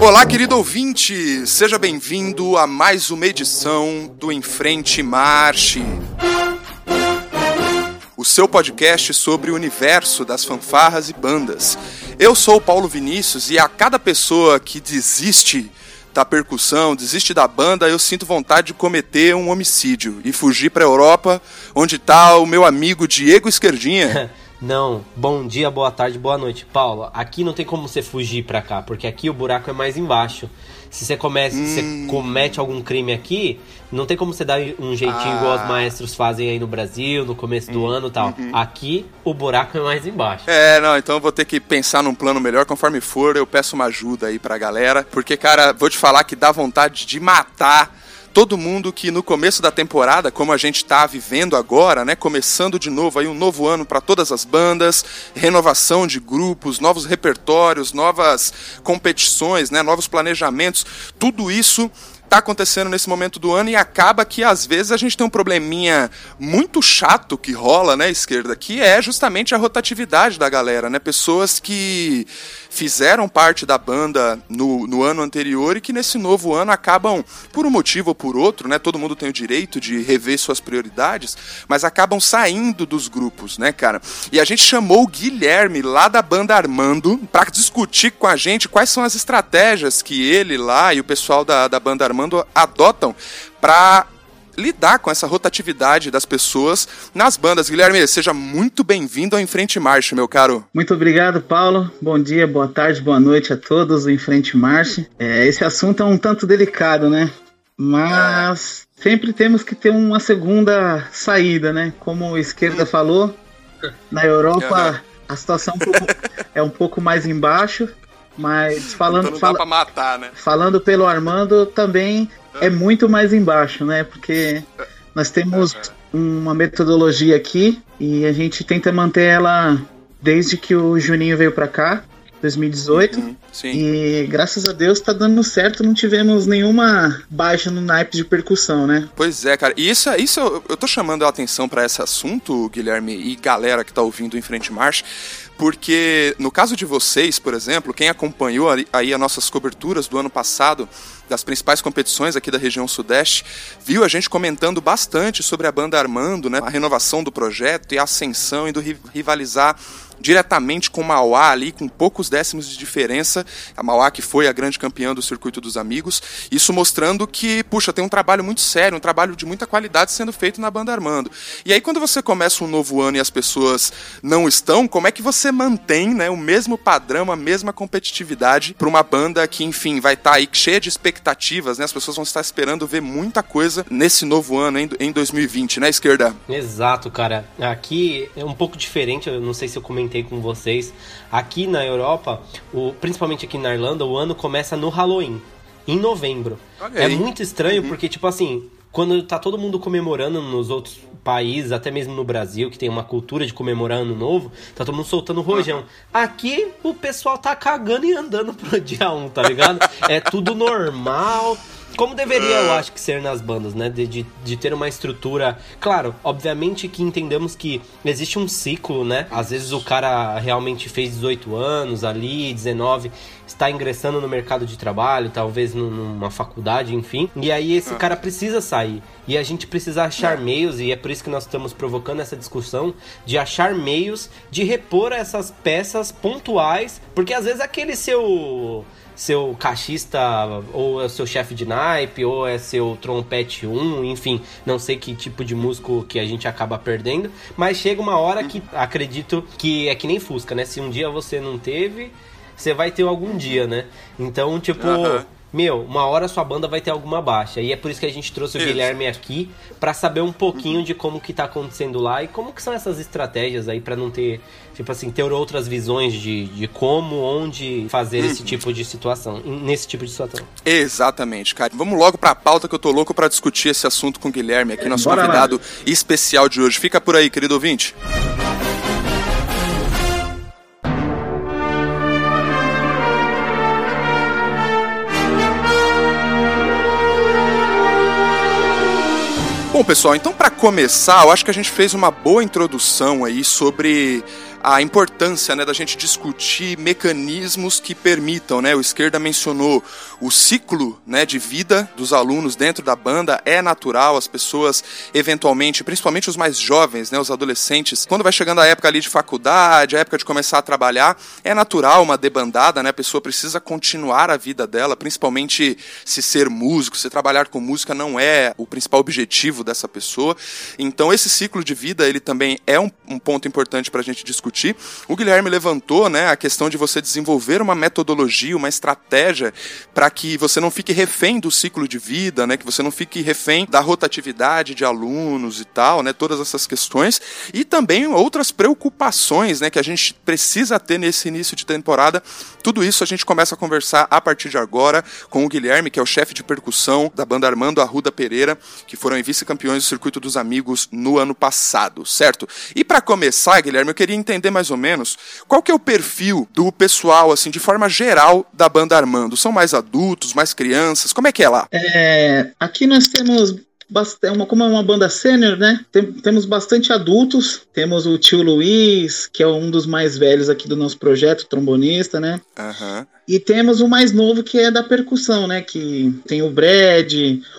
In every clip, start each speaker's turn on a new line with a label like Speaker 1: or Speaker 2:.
Speaker 1: Olá, querido ouvinte! Seja bem-vindo a mais uma edição do Em Frente Marche. O seu podcast sobre o universo das fanfarras e bandas. Eu sou o Paulo Vinícius e a cada pessoa que desiste da percussão, desiste da banda, eu sinto vontade de cometer um homicídio e fugir para a Europa, onde está o meu amigo Diego Esquerdinha.
Speaker 2: Não, bom dia, boa tarde, boa noite. Paulo, aqui não tem como você fugir pra cá, porque aqui o buraco é mais embaixo. Se você, comece, hum. você comete algum crime aqui, não tem como você dar um jeitinho ah. igual os maestros fazem aí no Brasil, no começo do hum. ano e tal. Uhum. Aqui o buraco é mais embaixo.
Speaker 1: É, não, então eu vou ter que pensar num plano melhor. Conforme for, eu peço uma ajuda aí pra galera. Porque, cara, vou te falar que dá vontade de matar todo mundo que no começo da temporada, como a gente está vivendo agora, né, começando de novo aí um novo ano para todas as bandas, renovação de grupos, novos repertórios, novas competições, né, novos planejamentos, tudo isso tá acontecendo nesse momento do ano e acaba que às vezes a gente tem um probleminha muito chato que rola, né, esquerda, que é justamente a rotatividade da galera, né? Pessoas que fizeram parte da banda no, no ano anterior e que nesse novo ano acabam, por um motivo ou por outro, né? Todo mundo tem o direito de rever suas prioridades, mas acabam saindo dos grupos, né, cara? E a gente chamou o Guilherme lá da banda Armando para discutir com a gente quais são as estratégias que ele lá e o pessoal da, da banda Armando adotam para lidar com essa rotatividade das pessoas nas bandas. Guilherme, seja muito bem-vindo ao Enfrente Marche, meu caro.
Speaker 3: Muito obrigado, Paulo. Bom dia, boa tarde, boa noite a todos do Enfrente Marche. É, esse assunto é um tanto delicado, né? Mas sempre temos que ter uma segunda saída, né? Como a esquerda falou, na Europa a situação é um pouco mais embaixo, mas falando então
Speaker 1: fala, matar, né?
Speaker 3: falando pelo Armando também é muito mais embaixo, né? Porque nós temos uma metodologia aqui e a gente tenta manter ela desde que o Juninho veio para cá, 2018. Uhum, e graças a Deus tá dando certo, não tivemos nenhuma baixa no naipe de percussão, né?
Speaker 1: Pois é, cara. E isso, isso eu tô chamando a atenção para esse assunto, Guilherme, e galera que tá ouvindo em frente marcha, porque no caso de vocês, por exemplo, quem acompanhou aí as nossas coberturas do ano passado, das principais competições aqui da região sudeste, viu a gente comentando bastante sobre a banda Armando, né? A renovação do projeto e a ascensão e do rivalizar diretamente com Mauá ali, com poucos décimos de diferença. A Mauá que foi a grande campeã do Circuito dos Amigos. Isso mostrando que, puxa, tem um trabalho muito sério, um trabalho de muita qualidade sendo feito na banda Armando. E aí quando você começa um novo ano e as pessoas não estão, como é que você mantém, né, o mesmo padrão, a mesma competitividade para uma banda que, enfim, vai estar tá aí cheia de expectativas, né? As pessoas vão estar esperando ver muita coisa nesse novo ano em 2020, né, esquerda?
Speaker 2: Exato, cara. Aqui é um pouco diferente, eu não sei se eu comentei com vocês, aqui na Europa, o, principalmente aqui na Irlanda, o ano começa no Halloween, em novembro. É muito estranho uhum. porque, tipo assim, quando tá todo mundo comemorando nos outros países, até mesmo no Brasil, que tem uma cultura de comemorar ano novo, tá todo mundo soltando rojão. Aqui o pessoal tá cagando e andando pro dia 1, tá ligado? é tudo normal. Como deveria, eu acho que ser nas bandas, né? De, de, de, ter uma estrutura. Claro, obviamente que entendemos que existe um ciclo, né? Às vezes o cara realmente fez 18 anos ali, 19, está ingressando no mercado de trabalho, talvez numa faculdade, enfim. E aí esse cara precisa sair. E a gente precisa achar meios, e é por isso que nós estamos provocando essa discussão, de achar meios de repor essas peças pontuais, porque às vezes aquele seu seu caixista ou é seu chefe de naipe ou é seu trompete 1, enfim, não sei que tipo de músico que a gente acaba perdendo, mas chega uma hora que acredito que é que nem Fusca, né? Se um dia você não teve, você vai ter algum dia, né? Então, tipo, meu, uma hora sua banda vai ter alguma baixa. E é por isso que a gente trouxe o isso. Guilherme aqui para saber um pouquinho uhum. de como que tá acontecendo lá e como que são essas estratégias aí para não ter, tipo assim, ter outras visões de, de como, onde fazer uhum. esse tipo de situação, nesse tipo de situação.
Speaker 1: Exatamente, cara. Vamos logo pra pauta que eu tô louco para discutir esse assunto com o Guilherme aqui, nosso Bora convidado lá. especial de hoje. Fica por aí, querido ouvinte. Bom, pessoal, então para começar, eu acho que a gente fez uma boa introdução aí sobre a importância né, da gente discutir mecanismos que permitam, né? O Esquerda mencionou o ciclo né, de vida dos alunos dentro da banda é natural, as pessoas eventualmente, principalmente os mais jovens, né, os adolescentes, quando vai chegando a época ali de faculdade, a época de começar a trabalhar, é natural uma debandada, né? A pessoa precisa continuar a vida dela, principalmente se ser músico, se trabalhar com música não é o principal objetivo dessa pessoa. Então esse ciclo de vida, ele também é um, um ponto importante para a gente discutir. O Guilherme levantou, né, a questão de você desenvolver uma metodologia, uma estratégia para que você não fique refém do ciclo de vida, né, que você não fique refém da rotatividade de alunos e tal, né, todas essas questões e também outras preocupações, né, que a gente precisa ter nesse início de temporada. Tudo isso a gente começa a conversar a partir de agora com o Guilherme, que é o chefe de percussão da banda Armando Arruda Pereira, que foram vice-campeões do Circuito dos Amigos no ano passado, certo? E para começar, Guilherme, eu queria entender mais ou menos qual que é o perfil do pessoal, assim, de forma geral da banda Armando. São mais adultos, mais crianças? Como é que é lá?
Speaker 3: É, aqui nós temos uma, como é uma banda sênior, né? Tem, temos bastante adultos. Temos o tio Luiz, que é um dos mais velhos aqui do nosso projeto, trombonista, né?
Speaker 1: Uhum.
Speaker 3: E temos o mais novo que é da percussão, né? Que tem o Brad,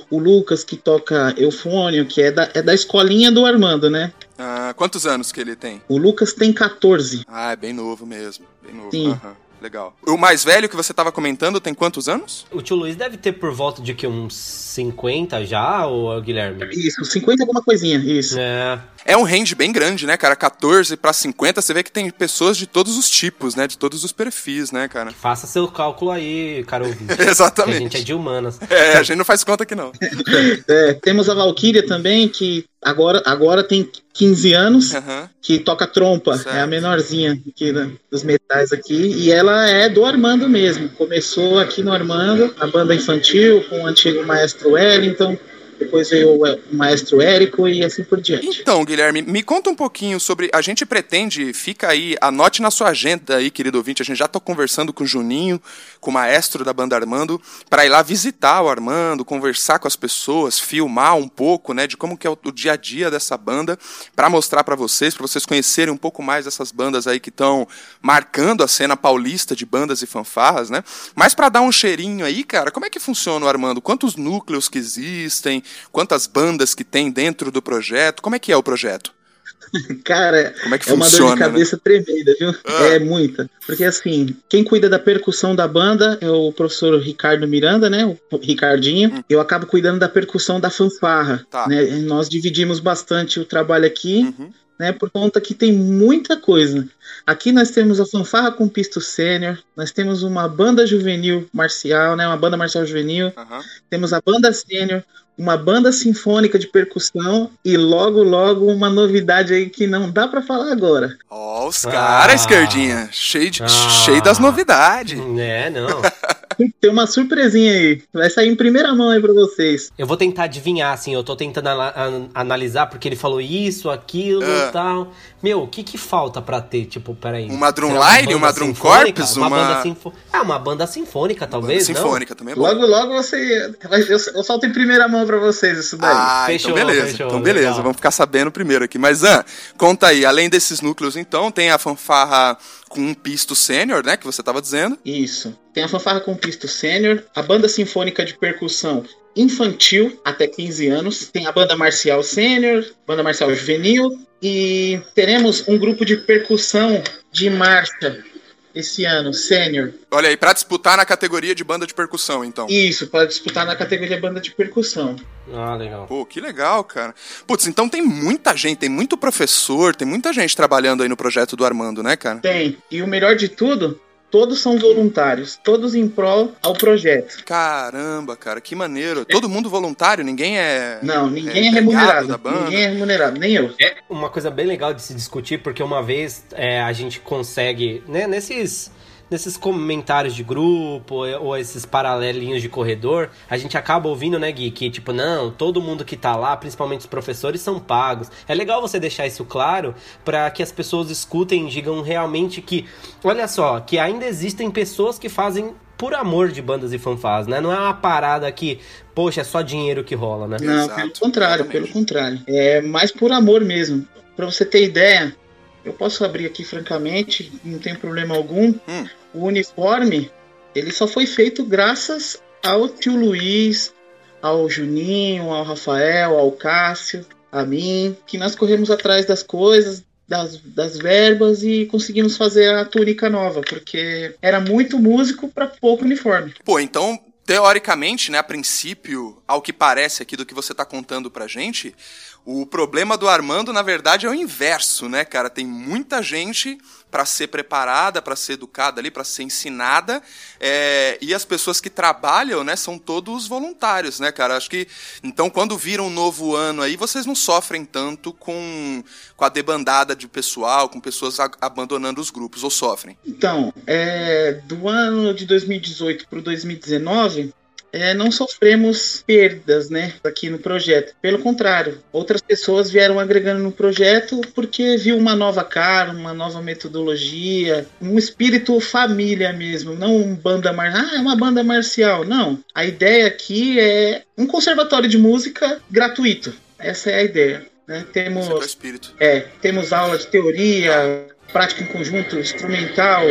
Speaker 3: o Lucas que toca eufônio, que é da, é da escolinha do Armando, né?
Speaker 1: Ah, quantos anos que ele tem?
Speaker 3: O Lucas tem 14.
Speaker 1: Ah, é bem novo mesmo. Bem novo. Sim. Uhum. Legal. O mais velho que você estava comentando tem quantos anos?
Speaker 2: O tio Luiz deve ter por volta de que uns 50 já, ou Guilherme?
Speaker 3: Isso, 50 alguma coisinha, isso.
Speaker 1: É. É um range bem grande, né, cara? 14 para 50, você vê que tem pessoas de todos os tipos, né? De todos os perfis, né, cara?
Speaker 2: Faça seu cálculo aí, cara ouvinte.
Speaker 1: Exatamente.
Speaker 2: a gente é de humanas.
Speaker 1: É, a gente não faz conta aqui não.
Speaker 3: é, temos a Valkyria também, que agora, agora tem 15 anos, uhum. que toca trompa, certo. é a menorzinha aqui né, dos metais aqui, e ela é do Armando mesmo. Começou aqui no Armando, a banda infantil, com o antigo maestro Wellington, depois veio o maestro Érico e assim por diante.
Speaker 1: Então, Guilherme, me conta um pouquinho sobre. A gente pretende, fica aí, anote na sua agenda aí, querido ouvinte. A gente já está conversando com o Juninho, com o maestro da banda Armando, para ir lá visitar o Armando, conversar com as pessoas, filmar um pouco, né, de como que é o, o dia a dia dessa banda, para mostrar para vocês, para vocês conhecerem um pouco mais dessas bandas aí que estão marcando a cena paulista de bandas e fanfarras, né? Mas para dar um cheirinho aí, cara, como é que funciona o Armando? Quantos núcleos que existem? Quantas bandas que tem dentro do projeto? Como é que é o projeto?
Speaker 3: Cara, Como é, que é uma dor de né? cabeça né? tremenda, viu? Ah. É muita. Porque assim, quem cuida da percussão da banda é o professor Ricardo Miranda, né? O Ricardinho. Hum. Eu acabo cuidando da percussão da fanfarra. Tá. Né? Nós dividimos bastante o trabalho aqui. Uhum. Né, por conta que tem muita coisa. Aqui nós temos a fanfarra com pisto sênior, nós temos uma banda juvenil marcial, né, uma banda marcial juvenil, uhum. temos a banda sênior, uma banda sinfônica de percussão e logo, logo uma novidade aí que não dá para falar agora.
Speaker 1: Ó, oh, os caras, ah. esquerdinha, cheio, de, ah. cheio das novidades.
Speaker 2: É, não.
Speaker 3: Tem uma surpresinha aí. Vai sair em primeira mão aí pra vocês.
Speaker 2: Eu vou tentar adivinhar, assim. Eu tô tentando analisar porque ele falou isso, aquilo e uh. tal. Meu, o que que falta pra ter? Tipo, peraí.
Speaker 1: Uma drumline, uma, uma drum corpus?
Speaker 2: Uma, uma... banda sinfônica. Ah, uma banda sinfônica, talvez.
Speaker 1: Banda sinfônica
Speaker 2: não?
Speaker 1: também é bom.
Speaker 3: Logo, logo você. Eu, solto em primeira mão pra vocês isso daí.
Speaker 1: Ah, então fechou, então beleza. Fechou, então beleza, legal. vamos ficar sabendo primeiro aqui. Mas, ah, conta aí, além desses núcleos, então, tem a fanfarra com um pisto sênior, né? Que você estava dizendo.
Speaker 3: Isso. Tem a fanfarra com pisto sênior, a banda sinfônica de percussão infantil até 15 anos, tem a banda marcial sênior, banda marcial juvenil e teremos um grupo de percussão de marcha esse ano, sênior.
Speaker 1: Olha aí, para disputar na categoria de banda de percussão, então.
Speaker 3: Isso, para disputar na categoria de banda de percussão.
Speaker 2: Ah, legal.
Speaker 1: Pô, que legal, cara. Putz, então tem muita gente, tem muito professor, tem muita gente trabalhando aí no projeto do Armando, né, cara?
Speaker 3: Tem. E o melhor de tudo, todos são voluntários, todos em prol ao projeto.
Speaker 1: Caramba, cara, que maneiro. Todo mundo voluntário, ninguém é.
Speaker 3: Não, ninguém é, é remunerado. Ninguém é remunerado, nem eu.
Speaker 2: É uma coisa bem legal de se discutir, porque uma vez é, a gente consegue, né, nesses nesses comentários de grupo ou esses paralelinhos de corredor, a gente acaba ouvindo, né, Gui, que tipo, não, todo mundo que tá lá, principalmente os professores, são pagos. É legal você deixar isso claro para que as pessoas escutem e digam realmente que, olha só, que ainda existem pessoas que fazem por amor de bandas e fanfás, né? Não é uma parada que, poxa, é só dinheiro que rola, né?
Speaker 3: Não, Exato. pelo contrário, pelo contrário. É mais por amor mesmo. Para você ter ideia, eu posso abrir aqui francamente, não tem problema algum. Hum. O uniforme, ele só foi feito graças ao tio Luiz, ao Juninho, ao Rafael, ao Cássio, a mim, que nós corremos atrás das coisas, das, das verbas e conseguimos fazer a túnica nova, porque era muito músico para pouco uniforme.
Speaker 1: Pô, então teoricamente, né, a princípio, ao que parece aqui do que você está contando pra gente, o problema do Armando, na verdade, é o inverso, né, cara? Tem muita gente para ser preparada, para ser educada ali, para ser ensinada, é, e as pessoas que trabalham, né, são todos voluntários, né, cara? Acho que então quando vira um novo ano aí, vocês não sofrem tanto com, com a debandada de pessoal, com pessoas a, abandonando os grupos, ou sofrem?
Speaker 3: Então, é, do ano de 2018 para 2019 é, não sofremos perdas, né, aqui no projeto. Pelo contrário, outras pessoas vieram agregando no projeto porque viu uma nova cara, uma nova metodologia, um espírito família mesmo, não um banda mar... ah, é uma banda marcial. Não, a ideia aqui é um conservatório de música gratuito. Essa é a ideia. Né? Temos, é, é, temos aula de teoria, prática em conjunto, instrumental.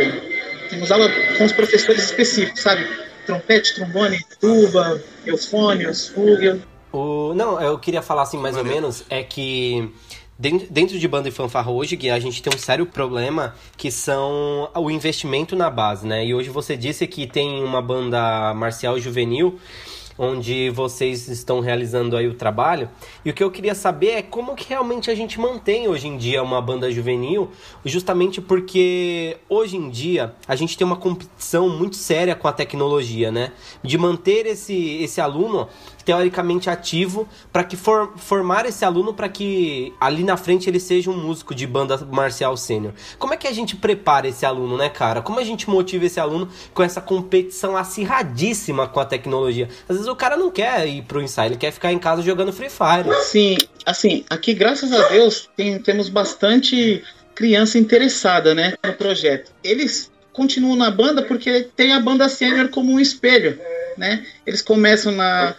Speaker 3: Temos aula com os professores específicos, sabe? Trompete, trombone, tuba, eufônios, fúgel.
Speaker 2: O, não, eu queria falar assim mais ou menos, é que dentro de banda e fanfarra hoje, Gui, a gente tem um sério problema que são o investimento na base, né? E hoje você disse que tem uma banda marcial juvenil onde vocês estão realizando aí o trabalho. E o que eu queria saber é como que realmente a gente mantém hoje em dia uma banda juvenil, justamente porque hoje em dia a gente tem uma competição muito séria com a tecnologia, né? De manter esse, esse aluno teoricamente ativo para que for, formar esse aluno para que ali na frente ele seja um músico de banda marcial sênior. Como é que a gente prepara esse aluno, né, cara? Como a gente motiva esse aluno com essa competição acirradíssima com a tecnologia? Às vezes o cara não quer ir pro ensaio, ele quer ficar em casa jogando Free Fire.
Speaker 3: Sim, assim, aqui graças a Deus tem, temos bastante criança interessada, né, no projeto. Eles continuam na banda porque tem a banda sênior como um espelho, né? Eles começam na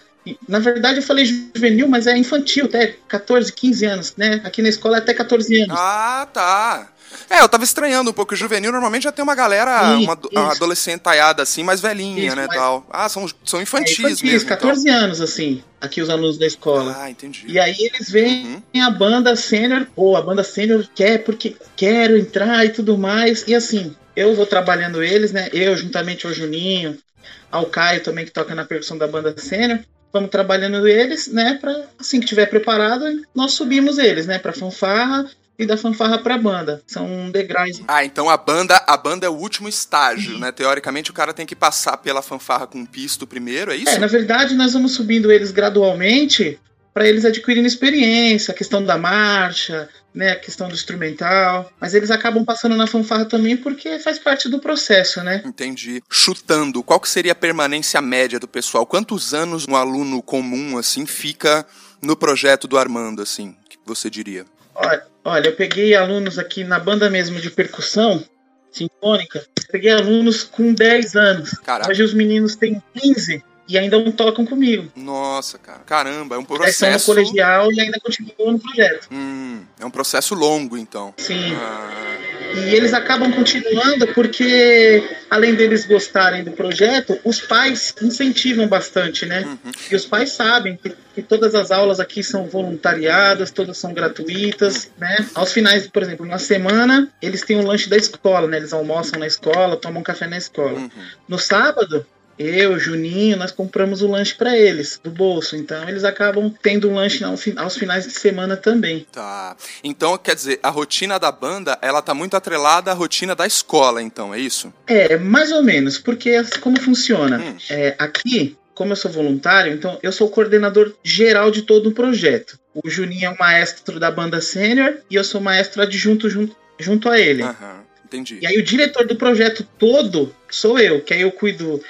Speaker 3: na verdade, eu falei juvenil, mas é infantil, até 14, 15 anos, né? Aqui na escola é até 14 anos.
Speaker 1: Ah, tá. É, eu tava estranhando um pouco. O juvenil normalmente já tem uma galera, uma, uma, adolescente taiada assim, mais velhinha, isso, né, mas... tal. Ah, são, são infantis, é, infantis mesmo.
Speaker 3: 14 então. anos, assim, aqui os alunos da escola.
Speaker 1: Ah, entendi.
Speaker 3: E aí eles veem uhum. a banda sênior, pô, a banda sênior quer porque quero entrar e tudo mais. E assim, eu vou trabalhando eles, né? Eu, juntamente ao Juninho, ao Caio também, que toca na percussão da banda sênior vamos trabalhando eles, né, para assim que tiver preparado, nós subimos eles, né, para fanfarra e da fanfarra para banda. São degraus.
Speaker 1: Ah, então a banda, a banda é o último estágio, né? Teoricamente o cara tem que passar pela fanfarra com pisto primeiro, é isso?
Speaker 3: É, na verdade nós vamos subindo eles gradualmente para eles adquirirem experiência, a questão da marcha, né, a questão do instrumental, mas eles acabam passando na fanfarra também porque faz parte do processo, né?
Speaker 1: Entendi. Chutando, qual que seria a permanência média do pessoal? Quantos anos um aluno comum assim fica no projeto do Armando assim, que você diria?
Speaker 3: Olha, olha, eu peguei alunos aqui na banda mesmo de percussão sinfônica, peguei alunos com 10 anos. Caraca. Hoje os meninos têm 15 e ainda não tocam comigo.
Speaker 1: Nossa, cara. Caramba, é um processo. Eles
Speaker 3: no colegial e ainda continuam no projeto.
Speaker 1: Hum, é um processo longo, então.
Speaker 3: Sim. Ah. E eles acabam continuando porque, além deles gostarem do projeto, os pais incentivam bastante, né? Uhum. E os pais sabem que, que, todas as aulas aqui são voluntariadas, todas são gratuitas, né? Aos finais, por exemplo, na semana, eles têm um lanche da escola, né? Eles almoçam na escola, tomam café na escola. Uhum. No sábado, eu, Juninho, nós compramos o lanche para eles, do bolso. Então eles acabam tendo um lanche aos finais de semana também.
Speaker 1: Tá. Então, quer dizer, a rotina da banda, ela tá muito atrelada à rotina da escola, então, é isso?
Speaker 3: É, mais ou menos, porque como funciona? Hum. É, aqui, como eu sou voluntário, então eu sou o coordenador geral de todo o projeto. O Juninho é o maestro da banda sênior e eu sou maestro adjunto junto, junto a ele.
Speaker 1: Aham. Entendi.
Speaker 3: E aí o diretor do projeto todo sou eu, que aí eu cuido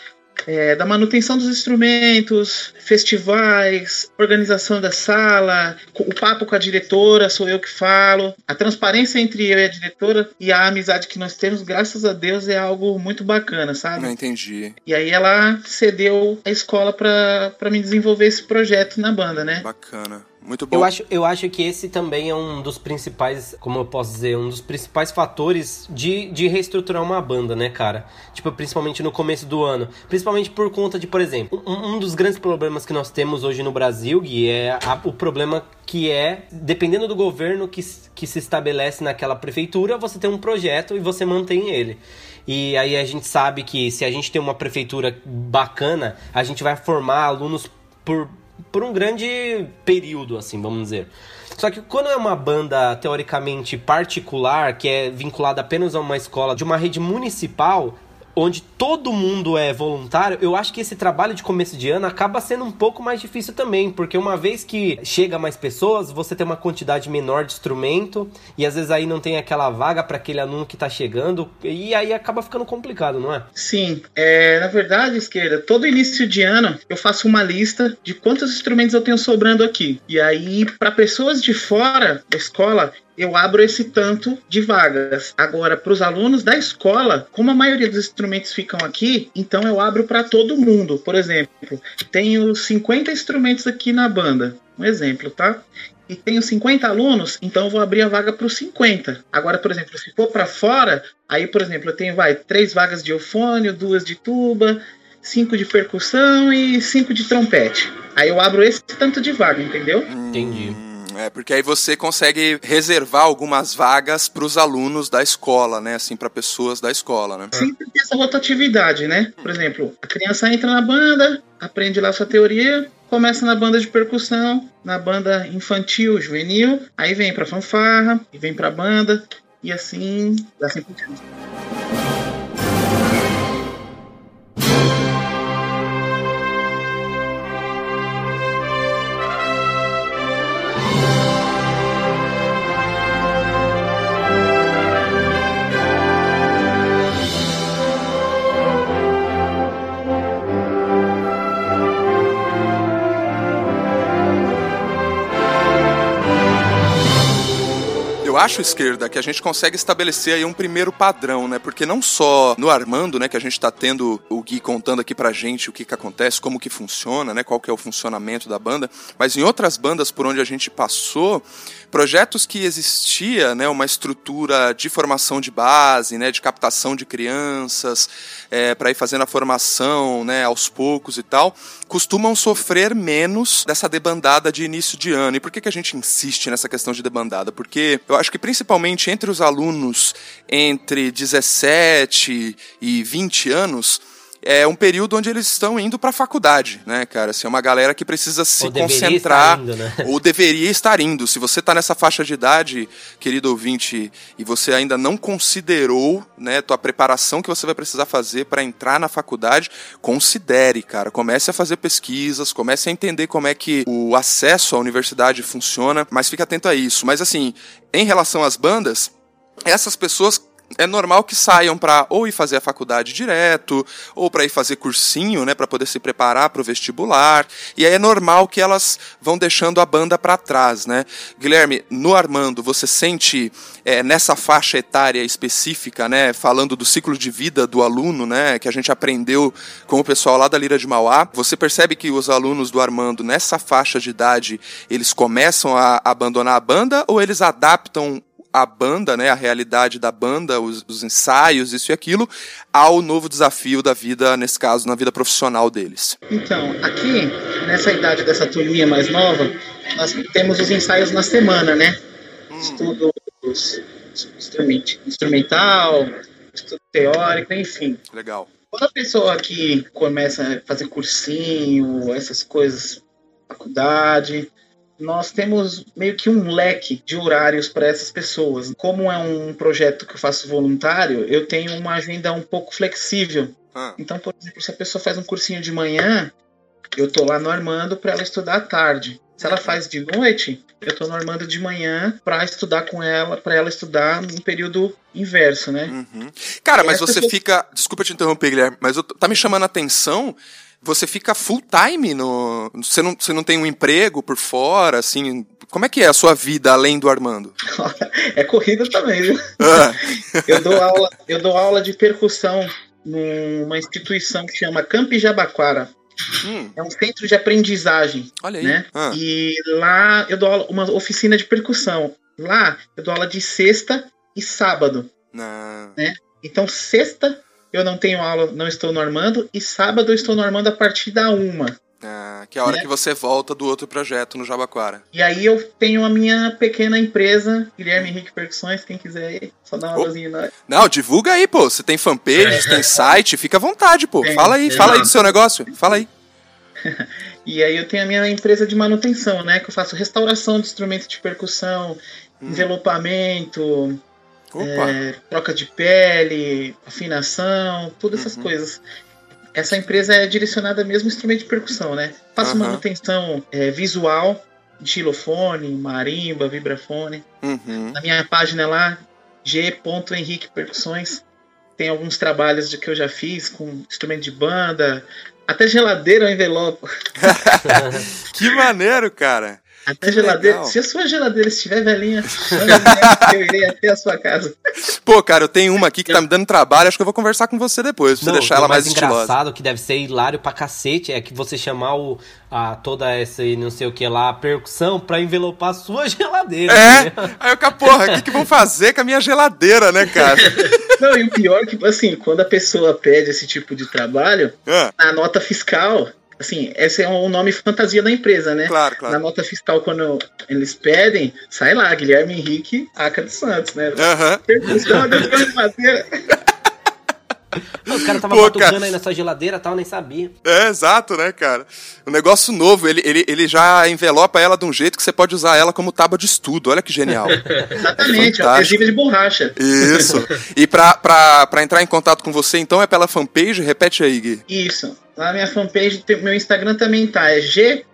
Speaker 3: é, da manutenção dos instrumentos, festivais, organização da sala, o papo com a diretora, sou eu que falo. A transparência entre eu e a diretora e a amizade que nós temos, graças a Deus, é algo muito bacana, sabe?
Speaker 1: Não entendi.
Speaker 3: E aí ela cedeu a escola para me desenvolver esse projeto na banda, né?
Speaker 1: Bacana. Muito bom.
Speaker 2: Eu acho, eu acho que esse também é um dos principais, como eu posso dizer, um dos principais fatores de, de reestruturar uma banda, né, cara? Tipo, principalmente no começo do ano. Principalmente por conta de, por exemplo, um, um dos grandes problemas que nós temos hoje no Brasil, Gui, é a, o problema que é, dependendo do governo que, que se estabelece naquela prefeitura, você tem um projeto e você mantém ele. E aí a gente sabe que se a gente tem uma prefeitura bacana, a gente vai formar alunos por por um grande período, assim, vamos dizer. Só que quando é uma banda teoricamente particular, que é vinculada apenas a uma escola de uma rede municipal, onde todo mundo é voluntário, eu acho que esse trabalho de começo de ano acaba sendo um pouco mais difícil também, porque uma vez que chega mais pessoas, você tem uma quantidade menor de instrumento e às vezes aí não tem aquela vaga para aquele aluno que está chegando e aí acaba ficando complicado, não é?
Speaker 3: Sim, é, na verdade, esquerda, todo início de ano eu faço uma lista de quantos instrumentos eu tenho sobrando aqui. E aí, para pessoas de fora da escola, eu abro esse tanto de vagas. Agora, para os alunos da escola, como a maioria dos instrumentos ficam aqui, então eu abro para todo mundo. Por exemplo, tenho 50 instrumentos aqui na banda. Um exemplo, tá? E tenho 50 alunos, então eu vou abrir a vaga para os 50. Agora, por exemplo, se for para fora, aí, por exemplo, eu tenho, vai, três vagas de eufônio, duas de tuba, cinco de percussão e cinco de trompete. Aí eu abro esse tanto de vaga, entendeu?
Speaker 2: Entendi.
Speaker 1: É, porque aí você consegue reservar algumas vagas para os alunos da escola, né? Assim, para pessoas da escola, né?
Speaker 3: Sempre tem essa rotatividade, né? Por exemplo, a criança entra na banda, aprende lá sua teoria, começa na banda de percussão, na banda infantil, juvenil, aí vem para fanfarra, e vem para banda, e assim, assim por diante.
Speaker 1: Acho, esquerda, que a gente consegue estabelecer aí um primeiro padrão, né? Porque não só no Armando, né, que a gente tá tendo o Gui contando aqui pra gente o que que acontece, como que funciona, né, qual que é o funcionamento da banda, mas em outras bandas por onde a gente passou, projetos que existia, né, uma estrutura de formação de base, né, de captação de crianças, é, para ir fazendo a formação, né, aos poucos e tal, costumam sofrer menos dessa debandada de início de ano. E por que, que a gente insiste nessa questão de debandada? Porque eu acho que principalmente entre os alunos entre 17 e 20 anos, é um período onde eles estão indo para a faculdade, né, cara? Assim, é uma galera que precisa se ou concentrar indo, né? ou deveria estar indo. Se você está nessa faixa de idade, querido ouvinte, e você ainda não considerou, né, tua preparação que você vai precisar fazer para entrar na faculdade, considere, cara. Comece a fazer pesquisas, comece a entender como é que o acesso à universidade funciona, mas fique atento a isso. Mas assim, em relação às bandas, essas pessoas é normal que saiam para ou ir fazer a faculdade direto, ou para ir fazer cursinho, né, para poder se preparar para o vestibular. E aí é normal que elas vão deixando a banda para trás, né? Guilherme, no Armando, você sente é, nessa faixa etária específica, né, falando do ciclo de vida do aluno, né, que a gente aprendeu com o pessoal lá da Lira de Mauá, você percebe que os alunos do Armando nessa faixa de idade eles começam a abandonar a banda ou eles adaptam a banda, né, a realidade da banda, os, os, ensaios, isso e aquilo, ao novo desafio da vida, nesse caso, na vida profissional deles.
Speaker 3: Então, aqui, nessa idade dessa turminha mais nova, nós temos os ensaios na semana, né? Hum. Estudos instrumental, estudo teórico, enfim.
Speaker 1: Legal.
Speaker 3: Quando a pessoa aqui começa a fazer cursinho, essas coisas, faculdade, nós temos meio que um leque de horários para essas pessoas. Como é um projeto que eu faço voluntário, eu tenho uma agenda um pouco flexível. Ah. Então, por exemplo, se a pessoa faz um cursinho de manhã, eu tô lá no Armando para ela estudar à tarde. Se ela faz de noite, eu tô no Armando de manhã para estudar com ela, para ela estudar no período inverso, né?
Speaker 1: Uhum. Cara, mas você fica. Desculpa te interromper, Guilherme, mas eu... tá me chamando a atenção você fica full time no. Você não, você não tem um emprego por fora, assim. Como é que é a sua vida além do Armando?
Speaker 3: é corrida também, viu? Ah. eu, dou aula, eu dou aula de percussão numa instituição que chama Campi Jabaquara. Hum. É um centro de aprendizagem.
Speaker 1: Olha aí.
Speaker 3: Né? Ah. E lá eu dou aula, uma oficina de percussão. Lá eu dou aula de sexta e sábado.
Speaker 1: Não.
Speaker 3: Né? Então, sexta eu não tenho aula, não estou no Armando, e sábado eu estou no Armando a partir da uma.
Speaker 1: Ah, que é a hora né? que você volta do outro projeto no Jabaquara.
Speaker 3: E aí eu tenho a minha pequena empresa, Guilherme Henrique Percussões, quem quiser aí, só dá uma oh. luzinha nós.
Speaker 1: Não, divulga aí, pô. Você tem fanpage, tem site, fica à vontade, pô. Tem, fala aí, fala aí do seu negócio. Fala aí.
Speaker 3: e aí eu tenho a minha empresa de manutenção, né? Que eu faço restauração de instrumentos de percussão, hum. envelopamento, é, troca de pele, afinação, todas essas uhum. coisas. Essa empresa é direcionada mesmo ao instrumento de percussão, né? Faço uhum. manutenção é, visual, de xilofone, marimba, vibrafone.
Speaker 1: Uhum.
Speaker 3: Na minha página lá, g.henrique percussões, tem alguns trabalhos de que eu já fiz com instrumento de banda, até geladeira ao envelope.
Speaker 1: que maneiro, cara.
Speaker 3: Até geladeira. Legal. Se a sua geladeira estiver velhinha, eu irei até a sua casa.
Speaker 1: Pô, cara, eu tenho uma aqui que tá me dando trabalho, acho que eu vou conversar com você depois, pra você deixar ela mais, mais
Speaker 2: engraçado, que deve ser hilário pra cacete, é que você chamar o, a, toda essa não sei o que lá, percussão, pra envelopar a sua geladeira.
Speaker 1: É, né? aí eu, porra, o que, que vão fazer com a minha geladeira, né, cara?
Speaker 3: Não, e o pior é que, assim, quando a pessoa pede esse tipo de trabalho, é. a nota fiscal assim, esse é o nome fantasia da empresa, né?
Speaker 1: Claro, claro.
Speaker 3: Na nota fiscal, quando eles pedem, sai lá, Guilherme Henrique Aca dos Santos, né?
Speaker 1: Aham.
Speaker 3: Uhum.
Speaker 2: Os caras estavam batucando aí nessa geladeira e tal, nem sabia.
Speaker 1: É, exato, né, cara? Um negócio novo, ele, ele, ele já envelopa ela de um jeito que você pode usar ela como tábua de estudo. Olha que genial.
Speaker 3: Exatamente, é adesivo de borracha.
Speaker 1: Isso. E pra, pra, pra entrar em contato com você, então, é pela fanpage? Repete aí, Gui.
Speaker 3: Isso. Lá na minha fanpage, meu Instagram também tá, é G.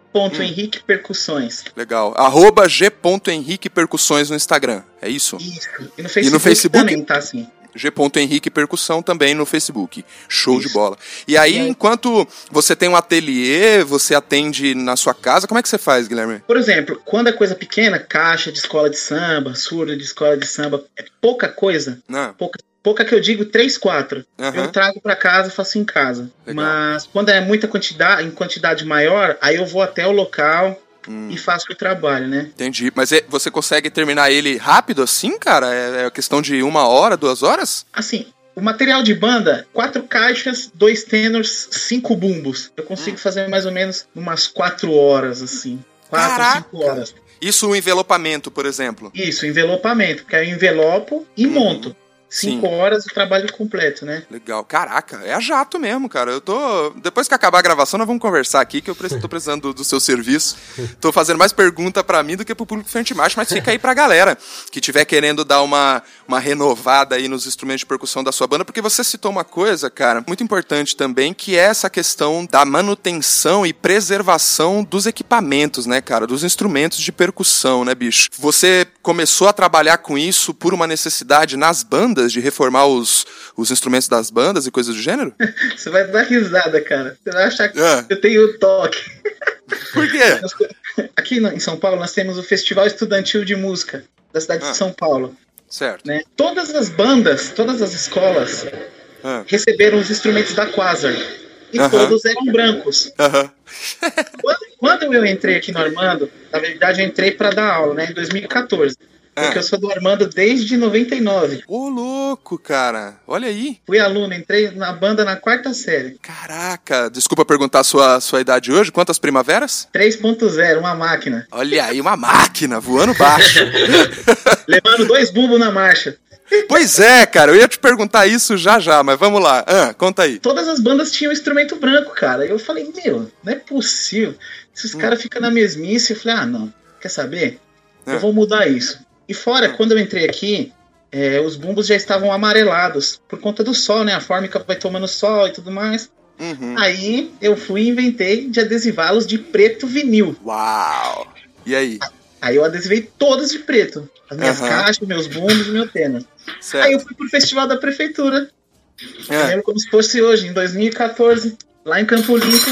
Speaker 3: Henrique Percussões.
Speaker 1: Legal. Arroba G. Percussões no Instagram. É isso?
Speaker 3: Isso. E no Facebook, e no Facebook também tá assim.
Speaker 1: G. Henrique Percussão também no Facebook. Show Isso. de bola. E aí, e aí, enquanto você tem um ateliê, você atende na sua casa, como é que você faz, Guilherme?
Speaker 3: Por exemplo, quando é coisa pequena, caixa de escola de samba, surda de escola de samba, é pouca coisa.
Speaker 1: Não.
Speaker 3: Pouca pouca que eu digo, três, quatro. Uhum. Eu trago para casa, faço em casa. Legal. Mas quando é muita quantidade, em quantidade maior, aí eu vou até o local, hum. e faço o trabalho, né?
Speaker 1: Entendi. Mas é, você consegue terminar ele rápido assim, cara? É, é questão de uma hora, duas horas?
Speaker 3: Assim, o material de banda, quatro caixas, dois tenors, cinco bumbos. Eu consigo hum. fazer mais ou menos umas quatro horas, assim. Quatro, Caraca. cinco horas.
Speaker 1: Isso o envelopamento, por exemplo?
Speaker 3: Isso, envelopamento, porque eu envelopo e hum. monto. Cinco Sim. horas o trabalho completo, né?
Speaker 1: Legal. Caraca, é a jato mesmo, cara. Eu tô. Depois que acabar a gravação, nós vamos conversar aqui, que eu tô precisando do, do seu serviço. Tô fazendo mais pergunta para mim do que pro público frente marcha, mas fica aí pra galera que tiver querendo dar uma, uma renovada aí nos instrumentos de percussão da sua banda, porque você citou uma coisa, cara, muito importante também, que é essa questão da manutenção e preservação dos equipamentos, né, cara? Dos instrumentos de percussão, né, bicho? Você começou a trabalhar com isso por uma necessidade nas bandas, de reformar os, os instrumentos das bandas e coisas do gênero?
Speaker 3: Você vai dar risada, cara. Você vai achar que é. eu tenho toque.
Speaker 1: Por quê?
Speaker 3: Aqui em São Paulo nós temos o Festival Estudantil de Música da cidade ah. de São Paulo.
Speaker 1: Certo.
Speaker 3: Né? Todas as bandas, todas as escolas ah. receberam os instrumentos da Quasar. E uh -huh. todos eram brancos.
Speaker 1: Uh -huh.
Speaker 3: quando, quando, eu entrei aqui no Armando, na verdade eu entrei para dar aula, né, em 2014. Ah. Porque eu sou do Armando desde 99.
Speaker 1: Ô, louco, cara. Olha aí.
Speaker 3: Fui aluno, entrei na banda na quarta série.
Speaker 1: Caraca, desculpa perguntar a sua, sua idade hoje. Quantas primaveras?
Speaker 3: 3.0, uma máquina.
Speaker 1: Olha aí, uma máquina, voando baixo.
Speaker 3: Levando dois bumbos na marcha.
Speaker 1: Pois é, cara, eu ia te perguntar isso já já, mas vamos lá. Ah, conta aí.
Speaker 3: Todas as bandas tinham instrumento branco, cara. Eu falei, meu, não é possível. Esses hum. caras ficam na mesmice. Eu falei, ah, não, quer saber? Eu ah. vou mudar isso. E fora, ah. quando eu entrei aqui, é, os bumbos já estavam amarelados por conta do sol, né? A fórmica vai tomando sol e tudo mais.
Speaker 1: Uhum.
Speaker 3: Aí eu fui e inventei de adesivá-los de preto vinil.
Speaker 1: Uau! E aí?
Speaker 3: Aí eu adesivei todos de preto. As minhas uhum. caixas, meus bumbos e meu tênis. Aí eu fui pro festival da prefeitura. É. Eu lembro como se fosse hoje, em 2014, lá em Campo Limpo.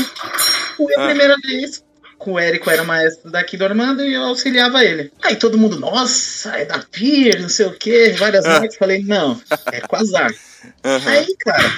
Speaker 3: Fui a ah. primeira vez. Com o Érico era maestro daqui do Armando e eu auxiliava ele. Aí todo mundo, nossa, é da Pier, não sei o quê, várias ah. marcas. Falei, não, é Quasar. Uhum. Aí, cara,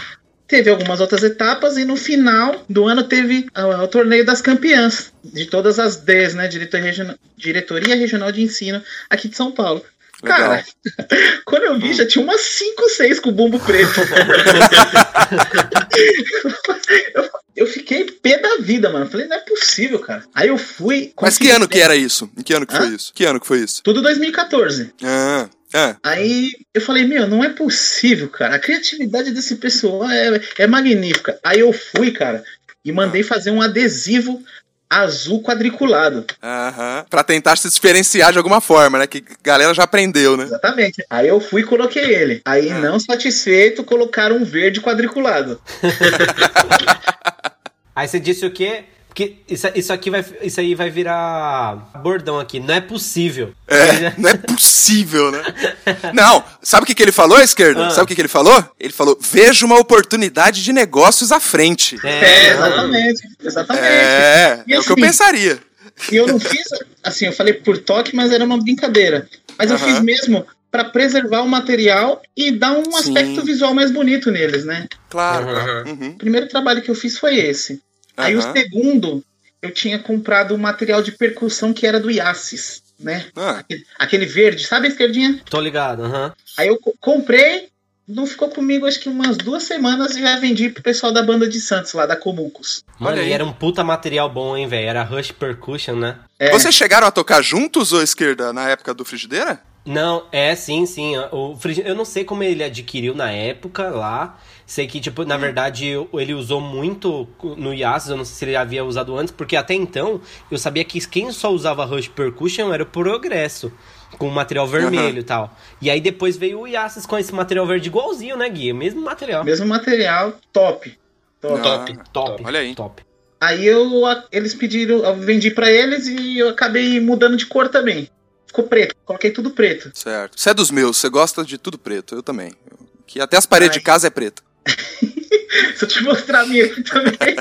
Speaker 3: teve algumas outras etapas e no final do ano teve uh, o torneio das campeãs de todas as 10, né? Diretoria Regional, Diretoria Regional de Ensino aqui de São Paulo. Legal. Cara, quando eu vi, já tinha umas 5, 6 com bumbo preto. eu, eu, fiquei pé da vida, mano. Falei, não é possível, cara. Aí eu fui.
Speaker 1: Mas que ano que era isso? Em que ano que Hã? foi isso? Que ano que foi isso?
Speaker 3: Tudo 2014.
Speaker 1: Ah. É.
Speaker 3: Aí eu falei, meu, não é possível, cara. A criatividade desse pessoal é, é magnífica. Aí eu fui, cara, e mandei fazer um adesivo azul quadriculado.
Speaker 1: Aham. Pra tentar se diferenciar de alguma forma, né? Que a galera já aprendeu, né?
Speaker 3: Exatamente. Aí eu fui e coloquei ele. Aí, ah. não satisfeito, colocaram um verde quadriculado.
Speaker 2: Aí você disse o quê? Porque isso, isso aqui vai, isso aí vai virar bordão aqui. Não é possível.
Speaker 1: É, não é possível, né? Não, sabe o que, que ele falou, esquerda? Ah. Sabe o que, que ele falou? Ele falou: veja uma oportunidade de negócios à frente.
Speaker 3: É, é exatamente. Exatamente.
Speaker 1: É, e é assim, o que eu assim, pensaria.
Speaker 3: E eu não fiz, assim, eu falei por toque, mas era uma brincadeira. Mas eu fiz mesmo para preservar o material e dar um Sim. aspecto visual mais bonito neles, né?
Speaker 1: Claro.
Speaker 3: Uhum. O primeiro trabalho que eu fiz foi esse. Aí o segundo, eu tinha comprado um material de percussão que era do Iasis, né? Ah. Aquele, aquele, verde, sabe a esquerdinha?
Speaker 2: Tô ligado, aham. Uhum.
Speaker 3: Aí eu comprei, não ficou comigo acho que umas duas semanas e já vendi pro pessoal da banda de Santos, lá da Comucos.
Speaker 2: Mano, e era um puta material bom, hein, velho? Era Rush Percussion, né?
Speaker 1: É. Vocês chegaram a tocar juntos, ou esquerda, na época do Frigideira?
Speaker 2: Não, é sim, sim. O eu não sei como ele adquiriu na época lá. Sei que, tipo, na verdade, ele usou muito no Yassis, eu não sei se ele havia usado antes, porque até então eu sabia que quem só usava Rush Percussion era o Progresso, com material vermelho uhum. e tal. E aí depois veio o Yassis com esse material verde igualzinho, né, Gui? Mesmo material.
Speaker 3: Mesmo material, top.
Speaker 2: Top, top, top. Olha aí. Top.
Speaker 3: Aí eu, eles pediram, eu vendi para eles e eu acabei mudando de cor também. Ficou preto, coloquei tudo preto.
Speaker 1: Certo. Você é dos meus, você gosta de tudo preto, eu também. Que até as paredes Ai. de casa é preta.
Speaker 3: Se eu te mostrar a minha aqui também.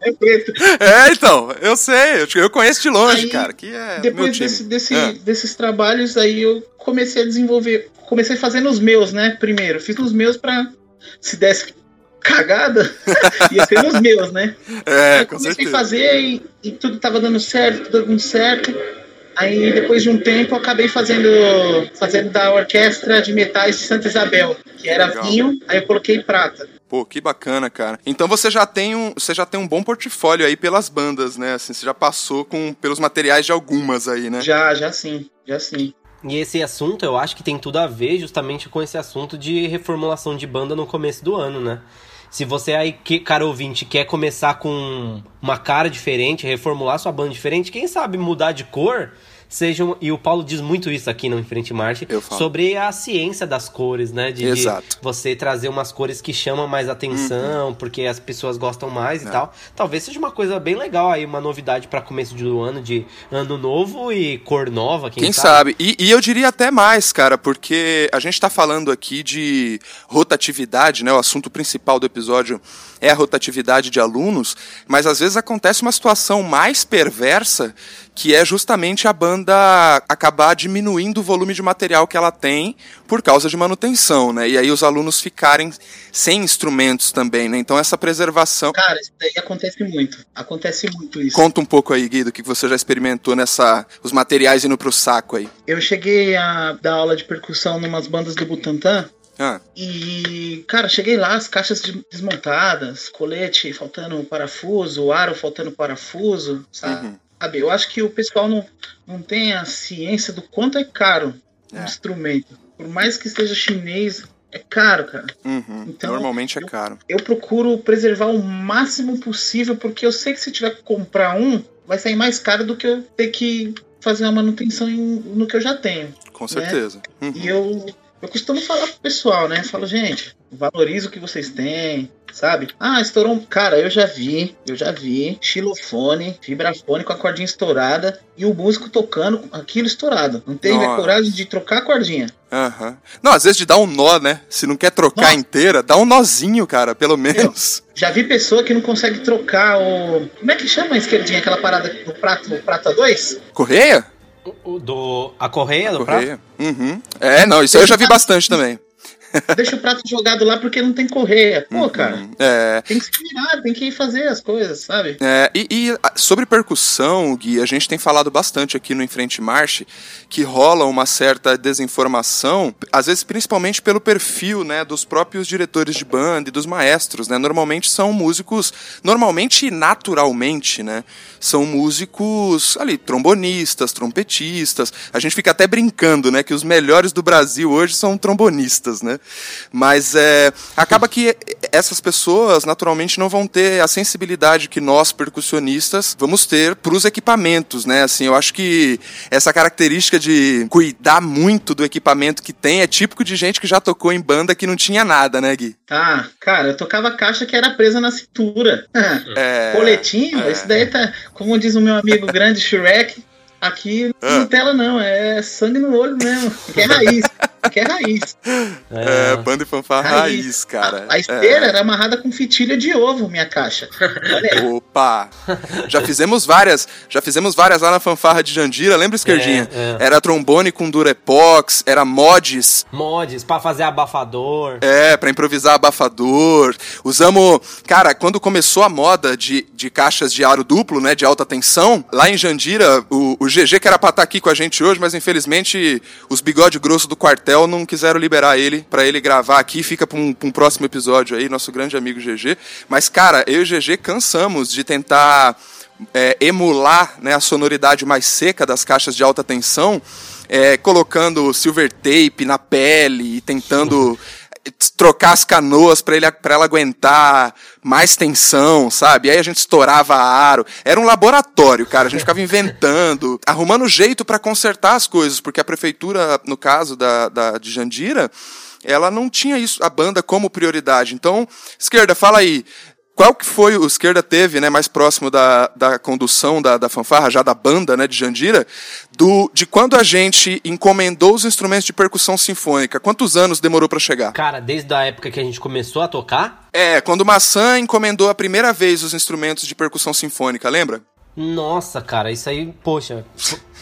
Speaker 3: é preto.
Speaker 1: É, então, eu sei, eu, eu conheço de longe, aí, cara. Que é
Speaker 3: depois desse, desse, é. desses trabalhos aí eu comecei a desenvolver. Comecei fazendo os meus, né? Primeiro. Fiz os meus pra. Se desse cagada, ia ser os meus, né?
Speaker 1: É,
Speaker 3: aí
Speaker 1: com comecei
Speaker 3: a fazer e, e tudo tava dando certo, tudo dando certo. Aí depois de um tempo eu acabei fazendo fazendo da orquestra de metais de Santa Isabel, que era Legal. vinho, aí eu coloquei prata.
Speaker 1: Pô, que bacana, cara. Então você já tem um, você já tem um bom portfólio aí pelas bandas, né? Assim, você já passou com pelos materiais de algumas aí, né?
Speaker 3: Já, já sim, já sim.
Speaker 2: E esse assunto eu acho que tem tudo a ver justamente com esse assunto de reformulação de banda no começo do ano, né? Se você aí, que, cara ouvinte, quer começar com uma cara diferente, reformular sua banda diferente, quem sabe mudar de cor, sejam. E o Paulo diz muito isso aqui no Enfrente Marte sobre a ciência das cores, né? De, de, você trazer umas cores que chamam mais atenção, uhum. porque as pessoas gostam mais e é. tal. Talvez seja uma coisa bem legal aí, uma novidade para começo do ano, de ano novo e cor nova. Quem,
Speaker 1: quem sabe? sabe? E, e, eu diria até mais, cara, porque a gente tá falando aqui de rotatividade, né? O assunto principal do episódio é a rotatividade de alunos, mas às vezes acontece uma situação mais perversa que é justamente a banda acabar diminuindo o volume de material que ela tem por causa de manutenção, né? E aí os alunos ficarem sem instrumentos também, né? Então essa preservação.
Speaker 3: Cara, isso daí acontece muito. Acontece muito isso.
Speaker 1: Conta um pouco aí, Guido, o que você já experimentou nessa. os materiais indo pro saco aí.
Speaker 3: Eu cheguei a dar aula de percussão numas bandas do Butantã.
Speaker 1: Ah.
Speaker 3: E, cara, cheguei lá, as caixas desmontadas, colete faltando parafuso, aro faltando parafuso, sabe? Uhum. sabe? Eu acho que o pessoal não, não tem a ciência do quanto é caro é. um instrumento. Por mais que seja chinês, é caro, cara.
Speaker 1: Uhum. Então, Normalmente é
Speaker 3: eu,
Speaker 1: caro.
Speaker 3: Eu procuro preservar o máximo possível, porque eu sei que se tiver que comprar um, vai sair mais caro do que eu ter que fazer uma manutenção em, no que eu já tenho.
Speaker 1: Com né? certeza.
Speaker 3: Uhum. E eu eu costumo falar pro pessoal, né? Falo, gente, valoriza o que vocês têm, sabe? Ah, estourou um. Cara, eu já vi, eu já vi xilofone, vibrafone com a cordinha estourada e o músico tocando aquilo estourado. Não teve Nossa. a coragem de trocar a cordinha.
Speaker 1: Aham. Uhum. Não, às vezes de dar um nó, né? Se não quer trocar Nossa. inteira, dá um nozinho, cara, pelo menos.
Speaker 3: Eu já vi pessoa que não consegue trocar o. Como é que chama a esquerdinha, aquela parada do prato, do prata 2?
Speaker 2: Correia? O, do, a correia a do correia.
Speaker 1: prato? Uhum. É, não, isso aí eu já vi bastante também.
Speaker 3: Deixa o prato jogado lá porque não tem correia. Pô, uhum. cara. É. Tem que se virar, tem que fazer as coisas, sabe?
Speaker 1: É, e, e, sobre percussão, Gui, a gente tem falado bastante aqui no Enfrente Marche que rola uma certa desinformação, às vezes principalmente pelo perfil, né, dos próprios diretores de banda e dos maestros, né? Normalmente são músicos, normalmente e naturalmente, né? São músicos ali, trombonistas, trompetistas. A gente fica até brincando, né, que os melhores do Brasil hoje são trombonistas, né? Mas é, acaba que essas pessoas naturalmente não vão ter a sensibilidade que nós percussionistas vamos ter para os equipamentos, né? Assim, eu acho que essa característica de cuidar muito do equipamento que tem é típico de gente que já tocou em banda que não tinha nada, né, Gui?
Speaker 3: Ah, cara, eu tocava caixa que era presa na cintura. É, Coletinho, é. esse daí tá, como diz o meu amigo grande Shrek, Aqui não ah. tela não, é sangue no olho mesmo. Que é raiz. que é raiz.
Speaker 1: É, é banda e fanfarra raiz, raiz cara.
Speaker 3: A, a esteira é. era amarrada com fitilha de ovo, minha caixa.
Speaker 1: Opa! Já fizemos várias, já fizemos várias lá na fanfarra de Jandira, lembra, Esquerdinha? É, é. era trombone com durepox, era mods.
Speaker 2: Mods, pra fazer abafador.
Speaker 1: É, pra improvisar abafador. Usamos, cara, quando começou a moda de, de caixas de aro duplo, né, de alta tensão, lá em Jandira, o, o GG que era pra estar tá aqui com a gente hoje, mas infelizmente os bigode grosso do quartel não quiseram liberar ele para ele gravar aqui. Fica pra um, um, próximo episódio aí, nosso grande amigo GG. Mas, cara, eu e GG cansamos de tentar é, emular né, a sonoridade mais seca das caixas de alta tensão, é, colocando silver tape na pele e tentando trocar as canoas para ele para ela aguentar mais tensão, sabe? aí a gente estourava aro. Era um laboratório, cara. A gente ficava inventando, arrumando jeito para consertar as coisas, porque a prefeitura, no caso da, da de Jandira, ela não tinha isso, a banda como prioridade. Então, esquerda, fala aí. Qual que foi o esquerda teve, né, mais próximo da, da condução da, da fanfarra, já da banda, né, de Jandira, do, de quando a gente encomendou os instrumentos de percussão sinfônica? Quantos anos demorou para chegar?
Speaker 2: Cara, desde a época que a gente começou a tocar?
Speaker 1: É, quando o Maçã encomendou a primeira vez os instrumentos de percussão sinfônica, lembra?
Speaker 2: Nossa, cara, isso aí, poxa.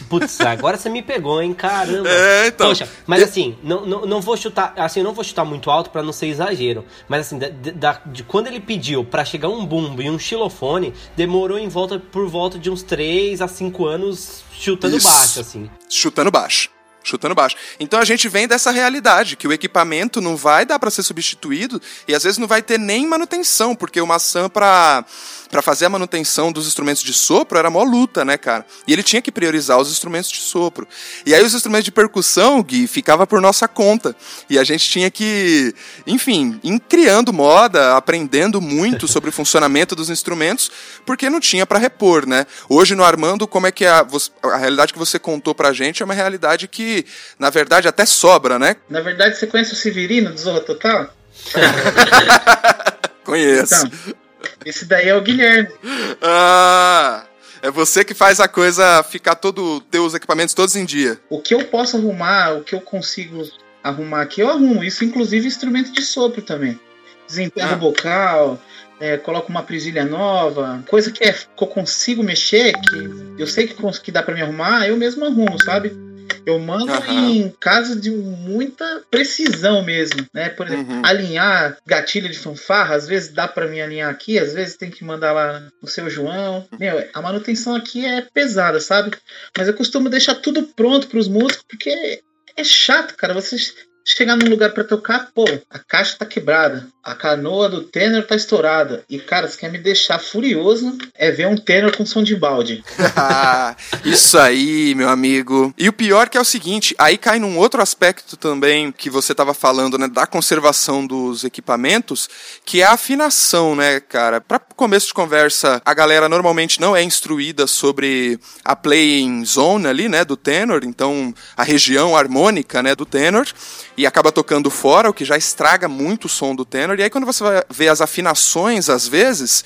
Speaker 2: Putz, agora você me pegou, hein? Caramba. É, então. Poxa, mas assim, não, não, não vou chutar. Assim, não vou chutar muito alto para não ser exagero. Mas assim, da, da, de quando ele pediu para chegar um bumbo e um xilofone, demorou em volta por volta de uns 3 a 5 anos chutando Isso. baixo, assim.
Speaker 1: Chutando baixo chutando baixo. Então a gente vem dessa realidade que o equipamento não vai dar para ser substituído e às vezes não vai ter nem manutenção, porque o maçã para para fazer a manutenção dos instrumentos de sopro era mó luta, né, cara? E ele tinha que priorizar os instrumentos de sopro. E aí os instrumentos de percussão, Gui, ficava por nossa conta. E a gente tinha que, enfim, ir criando moda, aprendendo muito sobre o funcionamento dos instrumentos, porque não tinha para repor, né? Hoje no Armando, como é que é a, a realidade que você contou pra gente é uma realidade que, na verdade, até sobra, né?
Speaker 3: Na verdade, você conhece o Severino do Zorra Total?
Speaker 1: Conheço. Então,
Speaker 3: esse daí é o Guilherme.
Speaker 1: Ah! É você que faz a coisa ficar todo. ter os equipamentos todos em dia.
Speaker 3: O que eu posso arrumar, o que eu consigo arrumar aqui, eu arrumo. Isso, inclusive, instrumento de sopro também. Desempenho ah. vocal, é, coloco uma presilha nova, coisa que, é, que eu consigo mexer, que eu sei que, que dá para me arrumar, eu mesmo arrumo, sabe? Eu mando uhum. em caso de muita precisão mesmo, né? Por exemplo, uhum. alinhar gatilho de fanfarra, às vezes dá para mim alinhar aqui, às vezes tem que mandar lá no seu João. Meu, a manutenção aqui é pesada, sabe? Mas eu costumo deixar tudo pronto para os músicos, porque é chato, cara. Vocês chegar num lugar para tocar, pô, a caixa tá quebrada, a canoa do tenor tá estourada. E, cara, se quer me deixar furioso, é ver um tenor com som de balde.
Speaker 1: Isso aí, meu amigo. E o pior que é o seguinte, aí cai num outro aspecto também que você tava falando, né, da conservação dos equipamentos, que é a afinação, né, cara? Para começo de conversa, a galera normalmente não é instruída sobre a playing zone ali, né, do tenor, então a região harmônica, né, do tenor e acaba tocando fora, o que já estraga muito o som do tenor. E aí quando você vai ver as afinações, às vezes,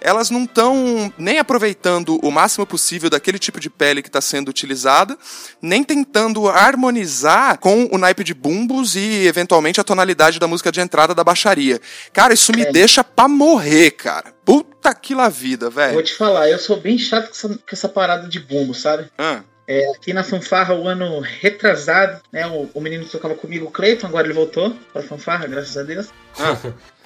Speaker 1: elas não estão nem aproveitando o máximo possível daquele tipo de pele que está sendo utilizada, nem tentando harmonizar com o naipe de bumbos e, eventualmente, a tonalidade da música de entrada da baixaria. Cara, isso me é. deixa pra morrer, cara. Puta que la vida, velho.
Speaker 3: Vou te falar, eu sou bem chato com essa, com essa parada de bumbo, sabe? Ah. É, aqui na fanfarra, o ano retrasado, né? O, o menino que tocava comigo, o Cleiton, agora ele voltou pra fanfarra, graças a Deus. Ah.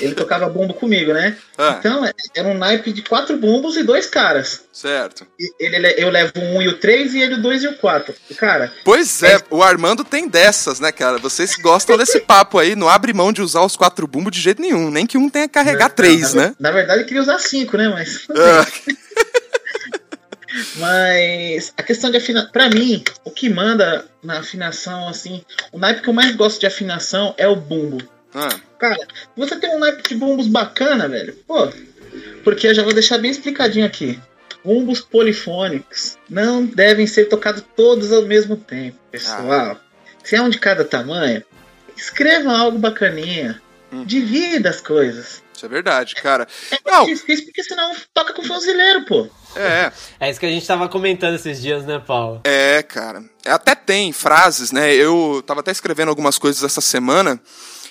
Speaker 3: Ele tocava bumbo comigo, né? Ah. Então, é, era um naipe de quatro bumbos e dois caras.
Speaker 1: Certo.
Speaker 3: Ele, eu levo o um e o três e ele o dois e o quatro. Cara.
Speaker 1: Pois é, é, o Armando tem dessas, né, cara? Vocês gostam desse papo aí, não abre mão de usar os quatro bumbos de jeito nenhum. Nem que um tenha que carregar não, três,
Speaker 3: na,
Speaker 1: né?
Speaker 3: Na verdade, eu queria usar cinco, né? Mas. Ah. Mas a questão de afinação, para mim, o que manda na afinação, assim, o naipe que eu mais gosto de afinação é o bumbo. Ah. Cara, você tem um naipe de bumbos bacana, velho. Pô, porque eu já vou deixar bem explicadinho aqui. Bumbos polifônicos não devem ser tocados todos ao mesmo tempo, pessoal. Ah. Se é um de cada tamanho, escreva algo bacaninha. Hum. Divida as coisas.
Speaker 1: Isso é verdade, cara.
Speaker 3: É não. difícil porque senão toca com fuzileiro, pô.
Speaker 1: É.
Speaker 2: É isso que a gente tava comentando esses dias, né, Paulo?
Speaker 1: É, cara. Até tem frases, né? Eu tava até escrevendo algumas coisas essa semana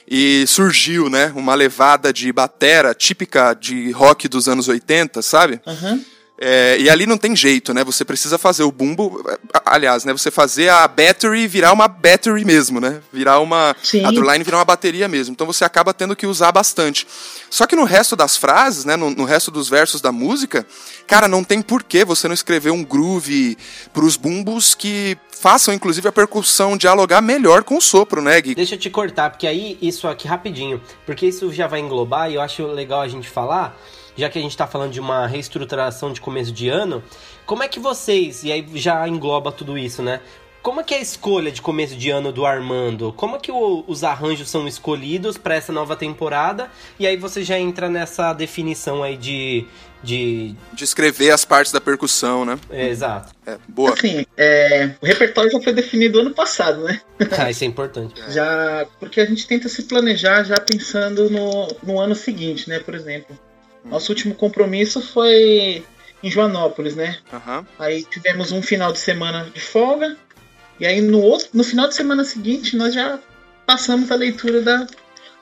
Speaker 1: e surgiu, né, uma levada de batera típica de rock dos anos 80, sabe?
Speaker 3: Uhum.
Speaker 1: É, e ali não tem jeito, né? Você precisa fazer o bumbo, aliás, né? Você fazer a battery virar uma battery mesmo, né? Virar uma
Speaker 3: Sim.
Speaker 1: a drumline virar uma bateria mesmo. Então você acaba tendo que usar bastante. Só que no resto das frases, né? No, no resto dos versos da música, cara, não tem porquê você não escrever um groove pros bumbos que façam, inclusive, a percussão dialogar melhor com o sopro, né, Gui?
Speaker 2: Deixa eu te cortar, porque aí isso aqui rapidinho, porque isso já vai englobar e eu acho legal a gente falar já que a gente está falando de uma reestruturação de começo de ano, como é que vocês, e aí já engloba tudo isso, né? Como é que é a escolha de começo de ano do Armando? Como é que o, os arranjos são escolhidos para essa nova temporada? E aí você já entra nessa definição aí de, de...
Speaker 1: De escrever as partes da percussão, né?
Speaker 2: É, exato.
Speaker 1: É, boa.
Speaker 3: Assim, é, o repertório já foi definido ano passado, né?
Speaker 2: Ah, isso é importante.
Speaker 3: já, porque a gente tenta se planejar já pensando no, no ano seguinte, né? Por exemplo. Nosso último compromisso foi em Joanópolis, né?
Speaker 1: Uhum.
Speaker 3: Aí tivemos um final de semana de folga. E aí no outro, no final de semana seguinte, nós já passamos a leitura da,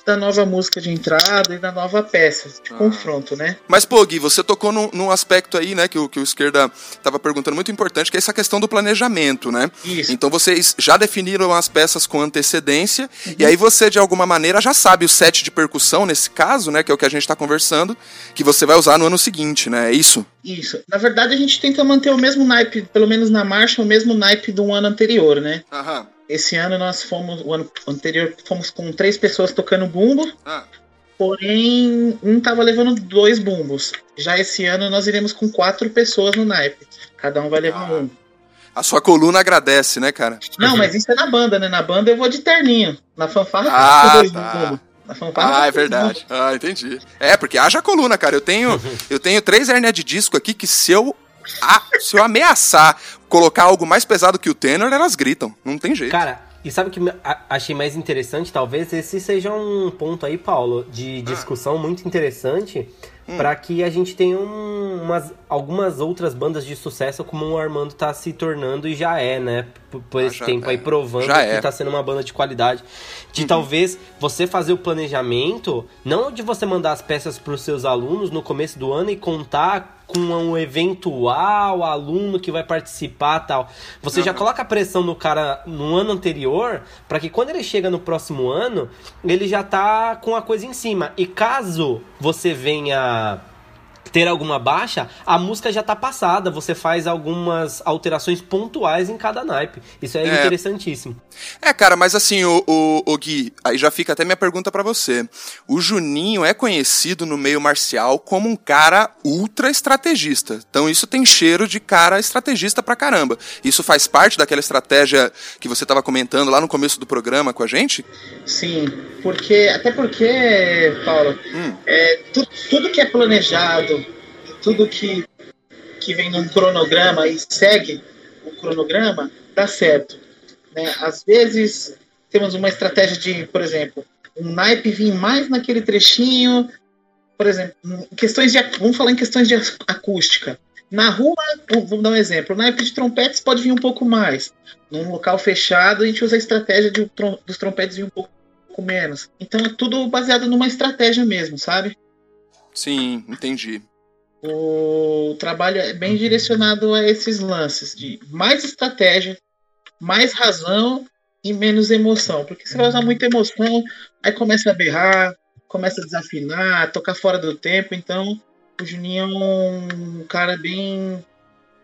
Speaker 3: da nova música de entrada e da nova peça de ah. confronto, né?
Speaker 1: Mas, pô, Gui, você tocou num, num, aspecto aí, né, que o, que o Esquerda estava perguntando muito importante, que é essa questão do planejamento, né?
Speaker 3: Isso.
Speaker 1: Então vocês já definiram as peças com antecedência, uhum. e aí você, de alguma maneira, já sabe o set de percussão, nesse caso, né, que é o que a gente está conversando, que você vai usar no ano seguinte, né? É isso?
Speaker 3: Isso. Na verdade, a gente tenta manter o mesmo naipe, pelo menos na marcha, o mesmo naipe do ano anterior, né?
Speaker 1: Aham.
Speaker 3: Esse ano nós fomos, o ano anterior, fomos com três pessoas tocando bumbo.
Speaker 1: Ah.
Speaker 3: Porém, um tava levando dois bumbos. Já esse ano nós iremos com quatro pessoas no naipe. Cada um vai levar ah. um.
Speaker 1: A sua coluna agradece, né, cara?
Speaker 3: Não, mas isso é na banda, né? Na banda eu vou de terninho. Na fanfarra
Speaker 1: ah, dois tá. Na fanfarra, ah, é verdade. Ah, entendi. É, porque haja coluna, cara. Eu tenho, eu tenho três hernias de disco aqui que se eu ah, se eu ameaçar colocar algo mais pesado que o tenor, elas gritam. Não tem jeito.
Speaker 2: Cara, e sabe o que achei mais interessante? Talvez esse seja um ponto aí, Paulo, de ah. discussão ah. muito interessante hum. para que a gente tenha um, umas, algumas outras bandas de sucesso como o Armando tá se tornando e já é, né? Por, por ah, esse tempo é. aí provando já que é. tá sendo uma banda de qualidade. De uhum. talvez você fazer o planejamento, não de você mandar as peças para os seus alunos no começo do ano e contar com um eventual aluno que vai participar tal. Você uhum. já coloca a pressão no cara no ano anterior para que quando ele chega no próximo ano, ele já tá com a coisa em cima. E caso você venha ter alguma baixa, a música já tá passada, você faz algumas alterações pontuais em cada naipe. Isso é, é. interessantíssimo.
Speaker 1: É, cara, mas assim, o, o, o Gui, aí já fica até minha pergunta para você. O Juninho é conhecido no meio marcial como um cara ultra estrategista. Então isso tem cheiro de cara estrategista pra caramba. Isso faz parte daquela estratégia que você tava comentando lá no começo do programa com a gente?
Speaker 3: Sim, porque até porque, Paulo, hum. é, tu, tudo que é planejado tudo que, que vem num cronograma e segue o cronograma, dá certo. Né? Às vezes temos uma estratégia de, por exemplo, um naipe vir mais naquele trechinho, por exemplo, questões de, vamos falar em questões de acústica. Na rua, vamos dar um exemplo, o naipe de trompetes pode vir um pouco mais. Num local fechado, a gente usa a estratégia de, dos trompetes vir um pouco menos. Então é tudo baseado numa estratégia mesmo, sabe?
Speaker 1: Sim, entendi.
Speaker 3: O trabalho é bem direcionado a esses lances de mais estratégia, mais razão e menos emoção. Porque você vai usar muita emoção, aí começa a berrar, começa a desafinar, tocar fora do tempo. Então, o Juninho é um cara bem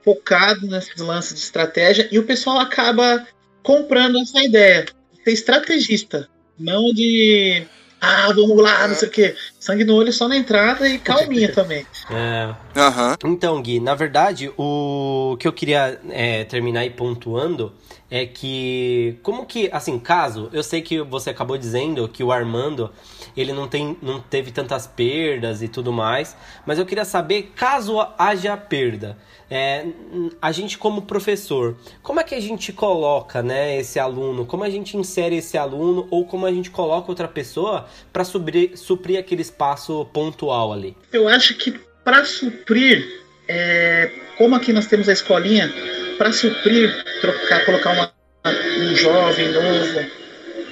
Speaker 3: focado nesses lances de estratégia e o pessoal acaba comprando essa ideia. Ser estrategista, não de ah, vamos lá, não sei o quê. Sangue no olho só na entrada e calminha também.
Speaker 2: É. Uhum. Então, Gui, na verdade, o que eu queria é, terminar aí pontuando é que, como que, assim, caso, eu sei que você acabou dizendo que o Armando, ele não, tem, não teve tantas perdas e tudo mais, mas eu queria saber, caso haja perda, é, a gente como professor, como é que a gente coloca né, esse aluno? Como a gente insere esse aluno ou como a gente coloca outra pessoa para suprir, suprir aquele espaço pontual ali?
Speaker 3: Eu acho que para suprir, é, como aqui nós temos a escolinha, para suprir, trocar, colocar uma, um jovem novo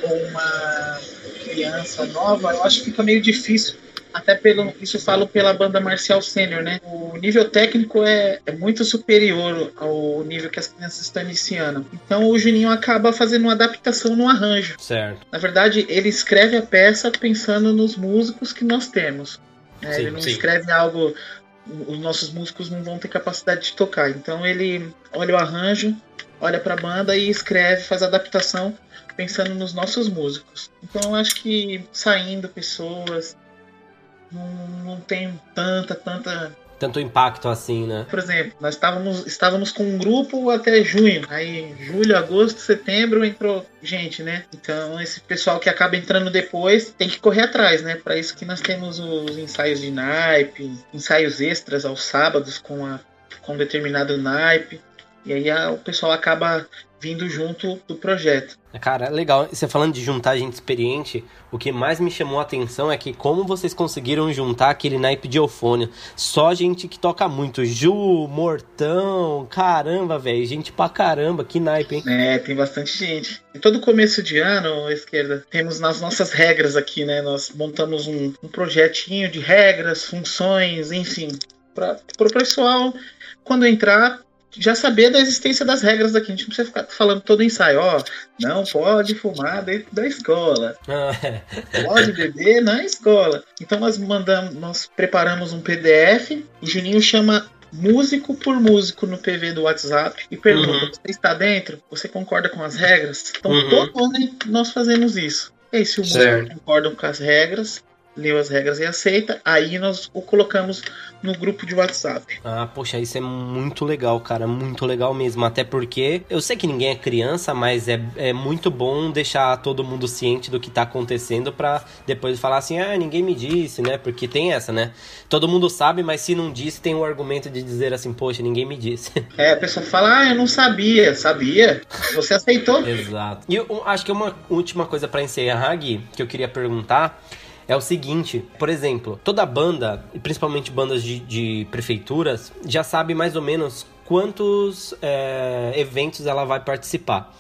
Speaker 3: ou uma criança nova, eu acho que fica meio difícil até pelo isso falo pela banda marcial sênior, né? O nível técnico é, é muito superior ao nível que as crianças estão iniciando. Então o Juninho acaba fazendo uma adaptação no arranjo.
Speaker 2: Certo.
Speaker 3: Na verdade, ele escreve a peça pensando nos músicos que nós temos. Né? Sim, ele não sim. escreve algo os nossos músicos não vão ter capacidade de tocar. Então ele olha o arranjo, olha para a banda e escreve, faz a adaptação pensando nos nossos músicos. Então eu acho que saindo pessoas, não, não tem tanta, tanta
Speaker 2: tanto impacto assim, né?
Speaker 3: Por exemplo, nós estávamos, estávamos com um grupo até junho. Aí, julho, agosto, setembro entrou gente, né? Então, esse pessoal que acaba entrando depois tem que correr atrás, né? Para isso que nós temos os ensaios de naipe, ensaios extras aos sábados com, a, com determinado naipe. E aí a, o pessoal acaba vindo junto do projeto.
Speaker 2: Cara, legal. Você falando de juntar gente experiente, o que mais me chamou a atenção é que como vocês conseguiram juntar aquele naipe de eufônio. Só gente que toca muito. Ju, Mortão, caramba, velho. Gente pra caramba, que naipe, hein?
Speaker 3: É, tem bastante gente. Em todo começo de ano, esquerda, temos nas nossas regras aqui, né? Nós montamos um, um projetinho de regras, funções, enfim. Para o pessoal, quando entrar, já saber da existência das regras daqui. A gente não precisa ficar falando todo ensaio, ó, não pode fumar dentro da escola. pode beber na escola. Então nós mandamos, nós preparamos um PDF, o Juninho chama músico por músico no PV do WhatsApp e pergunta: uhum. você está dentro? Você concorda com as regras? Então uhum. todo ano nós fazemos isso. E aí, se o músico concorda com as regras, leu as regras e aceita, aí nós o colocamos no grupo de WhatsApp.
Speaker 2: Ah, poxa, isso é muito legal, cara, muito legal mesmo. Até porque eu sei que ninguém é criança, mas é, é muito bom deixar todo mundo ciente do que tá acontecendo para depois falar assim, ah, ninguém me disse, né? Porque tem essa, né? Todo mundo sabe, mas se não disse, tem o argumento de dizer assim, poxa, ninguém me disse.
Speaker 3: É, a pessoa fala, ah, eu não sabia, sabia? Você aceitou?
Speaker 2: Exato. E eu acho que uma última coisa para encerrar, Gui, que eu queria perguntar é o seguinte, por exemplo, toda banda, principalmente bandas de, de prefeituras, já sabe mais ou menos quantos é, eventos ela vai participar.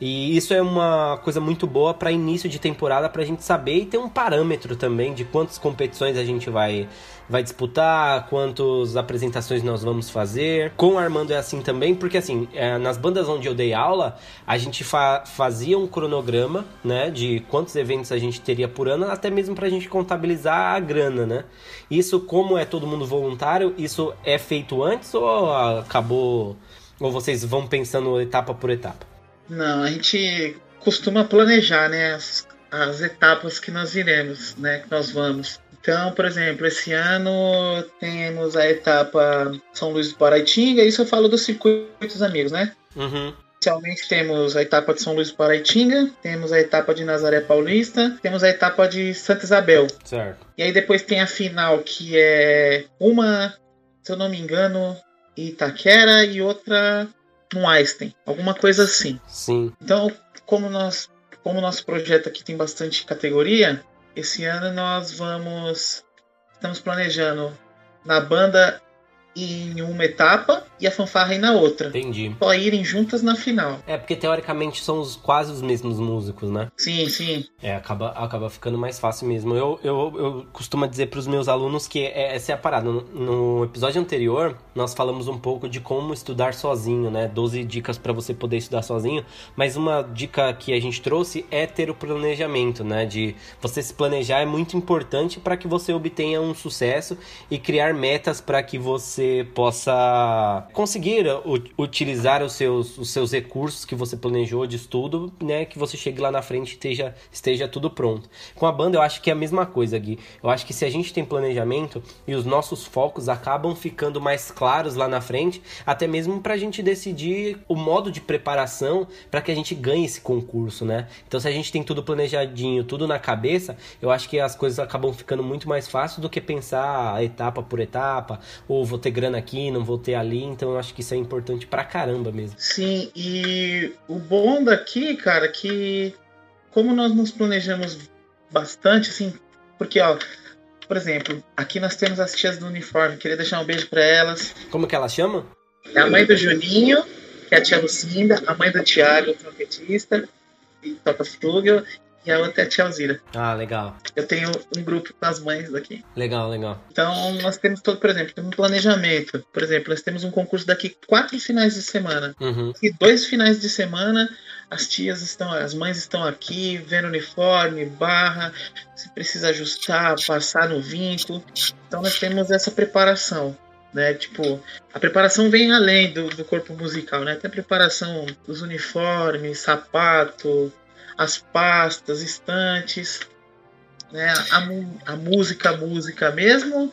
Speaker 2: E isso é uma coisa muito boa para início de temporada para a gente saber e ter um parâmetro também de quantas competições a gente vai vai disputar, quantas apresentações nós vamos fazer. Com o Armando é assim também, porque assim, é, nas bandas onde eu dei aula, a gente fa fazia um cronograma, né, de quantos eventos a gente teria por ano, até mesmo pra gente contabilizar a grana, né? Isso, como é todo mundo voluntário, isso é feito antes ou acabou ou vocês vão pensando etapa por etapa?
Speaker 3: Não, a gente costuma planejar, né, as, as etapas que nós iremos, né, que nós vamos. Então, por exemplo, esse ano temos a etapa São Luís do Paraitinga, isso eu falo dos circuitos amigos, né?
Speaker 2: Uhum.
Speaker 3: Inicialmente temos a etapa de São Luís do Paraitinga, temos a etapa de Nazaré Paulista, temos a etapa de Santa Isabel.
Speaker 2: Certo.
Speaker 3: E aí depois tem a final, que é uma, se eu não me engano, Itaquera e outra no Einstein. Alguma coisa assim.
Speaker 2: Sim.
Speaker 3: Então, como nós como nosso projeto aqui tem bastante categoria, esse ano nós vamos. Estamos planejando na banda em uma etapa e a fanfarra ir na outra.
Speaker 2: Entendi.
Speaker 3: Só irem juntas na final.
Speaker 2: É, porque teoricamente são os, quase os mesmos músicos, né?
Speaker 3: Sim, sim.
Speaker 2: É, acaba, acaba ficando mais fácil mesmo. Eu, eu, eu costumo dizer para os meus alunos que é, essa é a parada. No, no, episódio anterior, nós falamos um pouco de como estudar sozinho, né? 12 dicas para você poder estudar sozinho. Mas uma dica que a gente trouxe é ter o planejamento, né? De você se planejar é muito importante para que você obtenha um sucesso e criar metas para que você possa conseguir utilizar os seus, os seus recursos que você planejou de estudo, né? Que você chegue lá na frente e esteja, esteja tudo pronto. Com a banda eu acho que é a mesma coisa, Gui. Eu acho que se a gente tem planejamento e os nossos focos acabam ficando mais claros lá na frente, até mesmo para a gente decidir o modo de preparação para que a gente ganhe esse concurso, né? Então se a gente tem tudo planejadinho, tudo na cabeça, eu acho que as coisas acabam ficando muito mais fácil do que pensar etapa por etapa, ou vou ter grana aqui, não vou ter ali, então eu acho que isso é importante pra caramba mesmo.
Speaker 3: Sim, e o bom daqui, cara, que como nós nos planejamos bastante, assim, porque, ó, por exemplo, aqui nós temos as tias do uniforme, queria deixar um beijo para elas.
Speaker 2: Como que ela chama?
Speaker 3: É a mãe do Juninho, que é a tia Lucinda, a mãe do Thiago, trompetista, e toca flugel, e a outra é a tia Alzira.
Speaker 2: Ah, legal.
Speaker 3: Eu tenho um grupo com as mães daqui.
Speaker 2: Legal, legal.
Speaker 3: Então, nós temos todo, por exemplo, um planejamento. Por exemplo, nós temos um concurso daqui quatro finais de semana.
Speaker 2: Uhum.
Speaker 3: E dois finais de semana, as tias estão, as mães estão aqui, vendo uniforme, barra, se precisa ajustar, passar no vinco. Então, nós temos essa preparação né? Tipo, a preparação vem além do, do corpo musical, né? Tem a preparação dos uniformes, sapato, as pastas, estantes, né? A, a música, a música mesmo,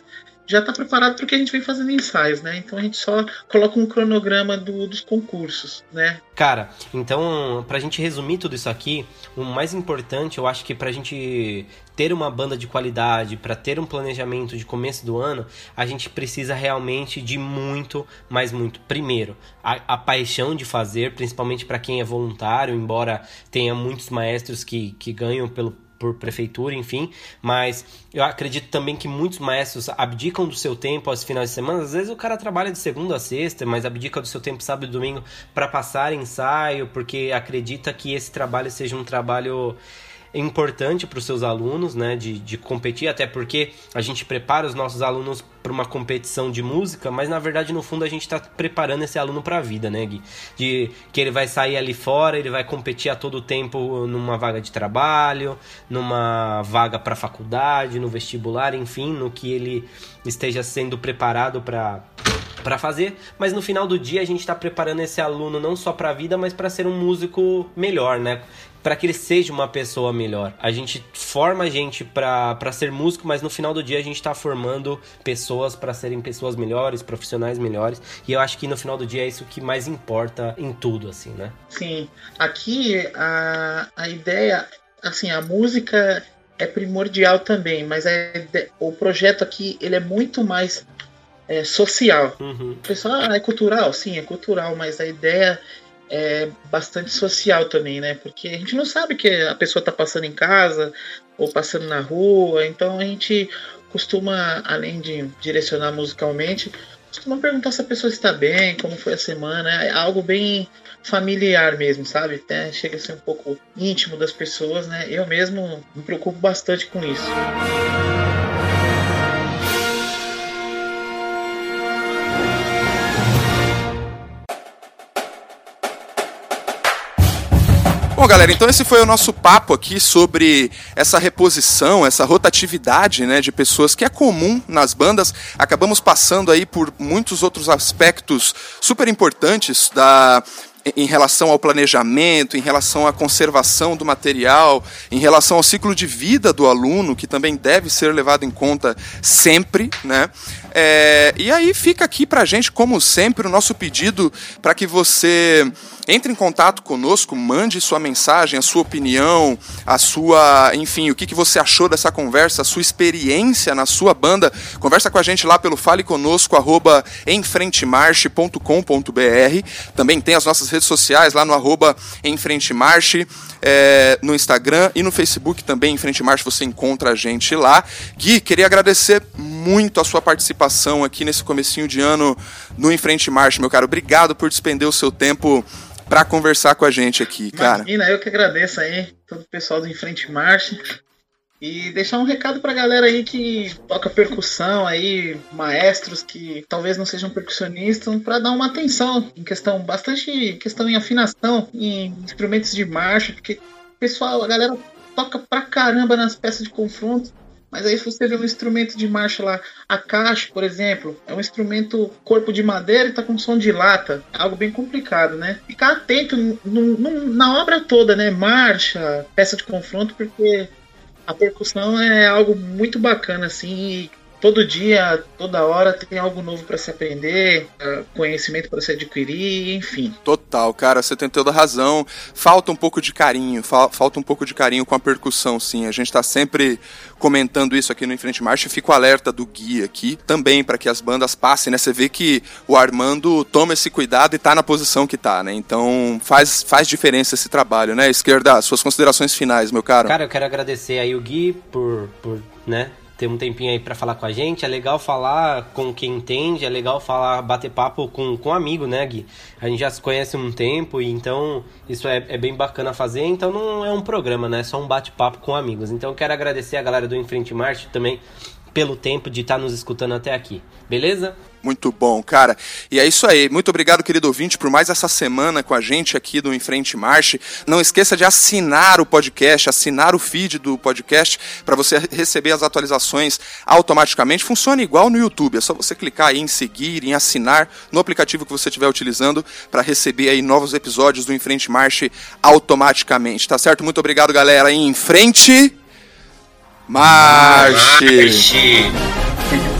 Speaker 3: já está preparado porque a gente vem fazendo ensaios, né? Então a gente só coloca um cronograma do, dos concursos, né?
Speaker 2: Cara, então, pra gente resumir tudo isso aqui, o mais importante, eu acho que pra gente ter uma banda de qualidade, para ter um planejamento de começo do ano, a gente precisa realmente de muito, mas muito. Primeiro, a, a paixão de fazer, principalmente para quem é voluntário, embora tenha muitos maestros que, que ganham pelo por prefeitura, enfim, mas eu acredito também que muitos maestros abdicam do seu tempo aos finais de semana. Às vezes o cara trabalha de segunda a sexta, mas abdica do seu tempo sábado e domingo para passar ensaio, porque acredita que esse trabalho seja um trabalho importante para os seus alunos, né, de, de competir, até porque a gente prepara os nossos alunos para uma competição de música, mas na verdade no fundo a gente está preparando esse aluno para a vida, né, Gui? De que ele vai sair ali fora, ele vai competir a todo tempo numa vaga de trabalho, numa vaga para faculdade, no vestibular, enfim, no que ele esteja sendo preparado para para fazer, mas no final do dia a gente está preparando esse aluno não só para a vida, mas para ser um músico melhor, né? Para que ele seja uma pessoa melhor. A gente forma a gente para ser músico, mas no final do dia a gente está formando pessoas para serem pessoas melhores, profissionais melhores. E eu acho que no final do dia é isso que mais importa em tudo, assim, né?
Speaker 3: Sim. Aqui a, a ideia, assim, a música é primordial também, mas é, o projeto aqui ele é muito mais é, social.
Speaker 2: Uhum.
Speaker 3: O pessoal, ah, é cultural? Sim, é cultural, mas a ideia é bastante social também, né? Porque a gente não sabe que a pessoa está passando em casa ou passando na rua, então a gente costuma, além de direcionar musicalmente, costuma perguntar se a pessoa está bem, como foi a semana, é algo bem familiar mesmo, sabe? Até chega a ser um pouco íntimo das pessoas, né? Eu mesmo me preocupo bastante com isso.
Speaker 1: Galera, então esse foi o nosso papo aqui sobre essa reposição, essa rotatividade, né, de pessoas que é comum nas bandas. Acabamos passando aí por muitos outros aspectos super importantes da em relação ao planejamento, em relação à conservação do material, em relação ao ciclo de vida do aluno, que também deve ser levado em conta sempre, né? É, e aí fica aqui para a gente, como sempre, o nosso pedido para que você entre em contato conosco, mande sua mensagem, a sua opinião, a sua, enfim, o que, que você achou dessa conversa, a sua experiência na sua banda. Conversa com a gente lá pelo fale conosco, arroba enfrentemarche.com.br. Também tem as nossas redes sociais, lá no arroba em frente marche, é, no Instagram e no Facebook também, em frente marche, você encontra a gente lá. Gui, queria agradecer muito a sua participação aqui nesse comecinho de ano no Em Frente Marche, meu caro. Obrigado por despender o seu tempo para conversar com a gente aqui, cara.
Speaker 3: Imagina, eu que agradeço aí, todo o pessoal do Em Frente Marche. E deixar um recado pra galera aí que toca percussão aí, maestros que talvez não sejam percussionistas, para dar uma atenção em questão, bastante questão em afinação, em instrumentos de marcha, porque pessoal, a galera toca pra caramba nas peças de confronto, mas aí você vê um instrumento de marcha lá, a caixa, por exemplo, é um instrumento corpo de madeira e tá com som de lata. É algo bem complicado, né? Ficar atento no, no, na obra toda, né? Marcha, peça de confronto, porque a percussão é algo muito bacana, assim, todo dia, toda hora tem algo novo para se aprender, é, conhecimento para se adquirir, enfim.
Speaker 1: Total, cara, você tem toda razão. Falta um pouco de carinho, falta um pouco de carinho com a percussão, sim. A gente tá sempre comentando isso aqui no Enfrente Marcha. Fico alerta do guia aqui também para que as bandas passem, né? Você vê que o Armando toma esse cuidado e tá na posição que tá, né? Então faz, faz diferença esse trabalho, né? Esquerda, suas considerações finais, meu caro.
Speaker 2: Cara, eu quero agradecer aí o Gui por, por né, ter um tempinho aí para falar com a gente. É legal falar com quem entende, é legal falar, bater papo com, com um amigo, né, Gui? A gente já se conhece um tempo e então isso é, é bem bacana fazer. Então não é um programa, né? É só um bate-papo com amigos. Então eu quero agradecer a galera do Enfrente Marte também pelo tempo de estar tá nos escutando até aqui. Beleza?
Speaker 1: Muito bom, cara. E é isso aí. Muito obrigado, querido ouvinte, por mais essa semana com a gente aqui do Em Frente Marche. Não esqueça de assinar o podcast, assinar o feed do podcast para você receber as atualizações automaticamente. Funciona igual no YouTube. É só você clicar aí em seguir, em assinar no aplicativo que você estiver utilizando para receber aí novos episódios do Em Frente Marche automaticamente. Tá certo? Muito obrigado, galera. Em frente. Marche! Marche.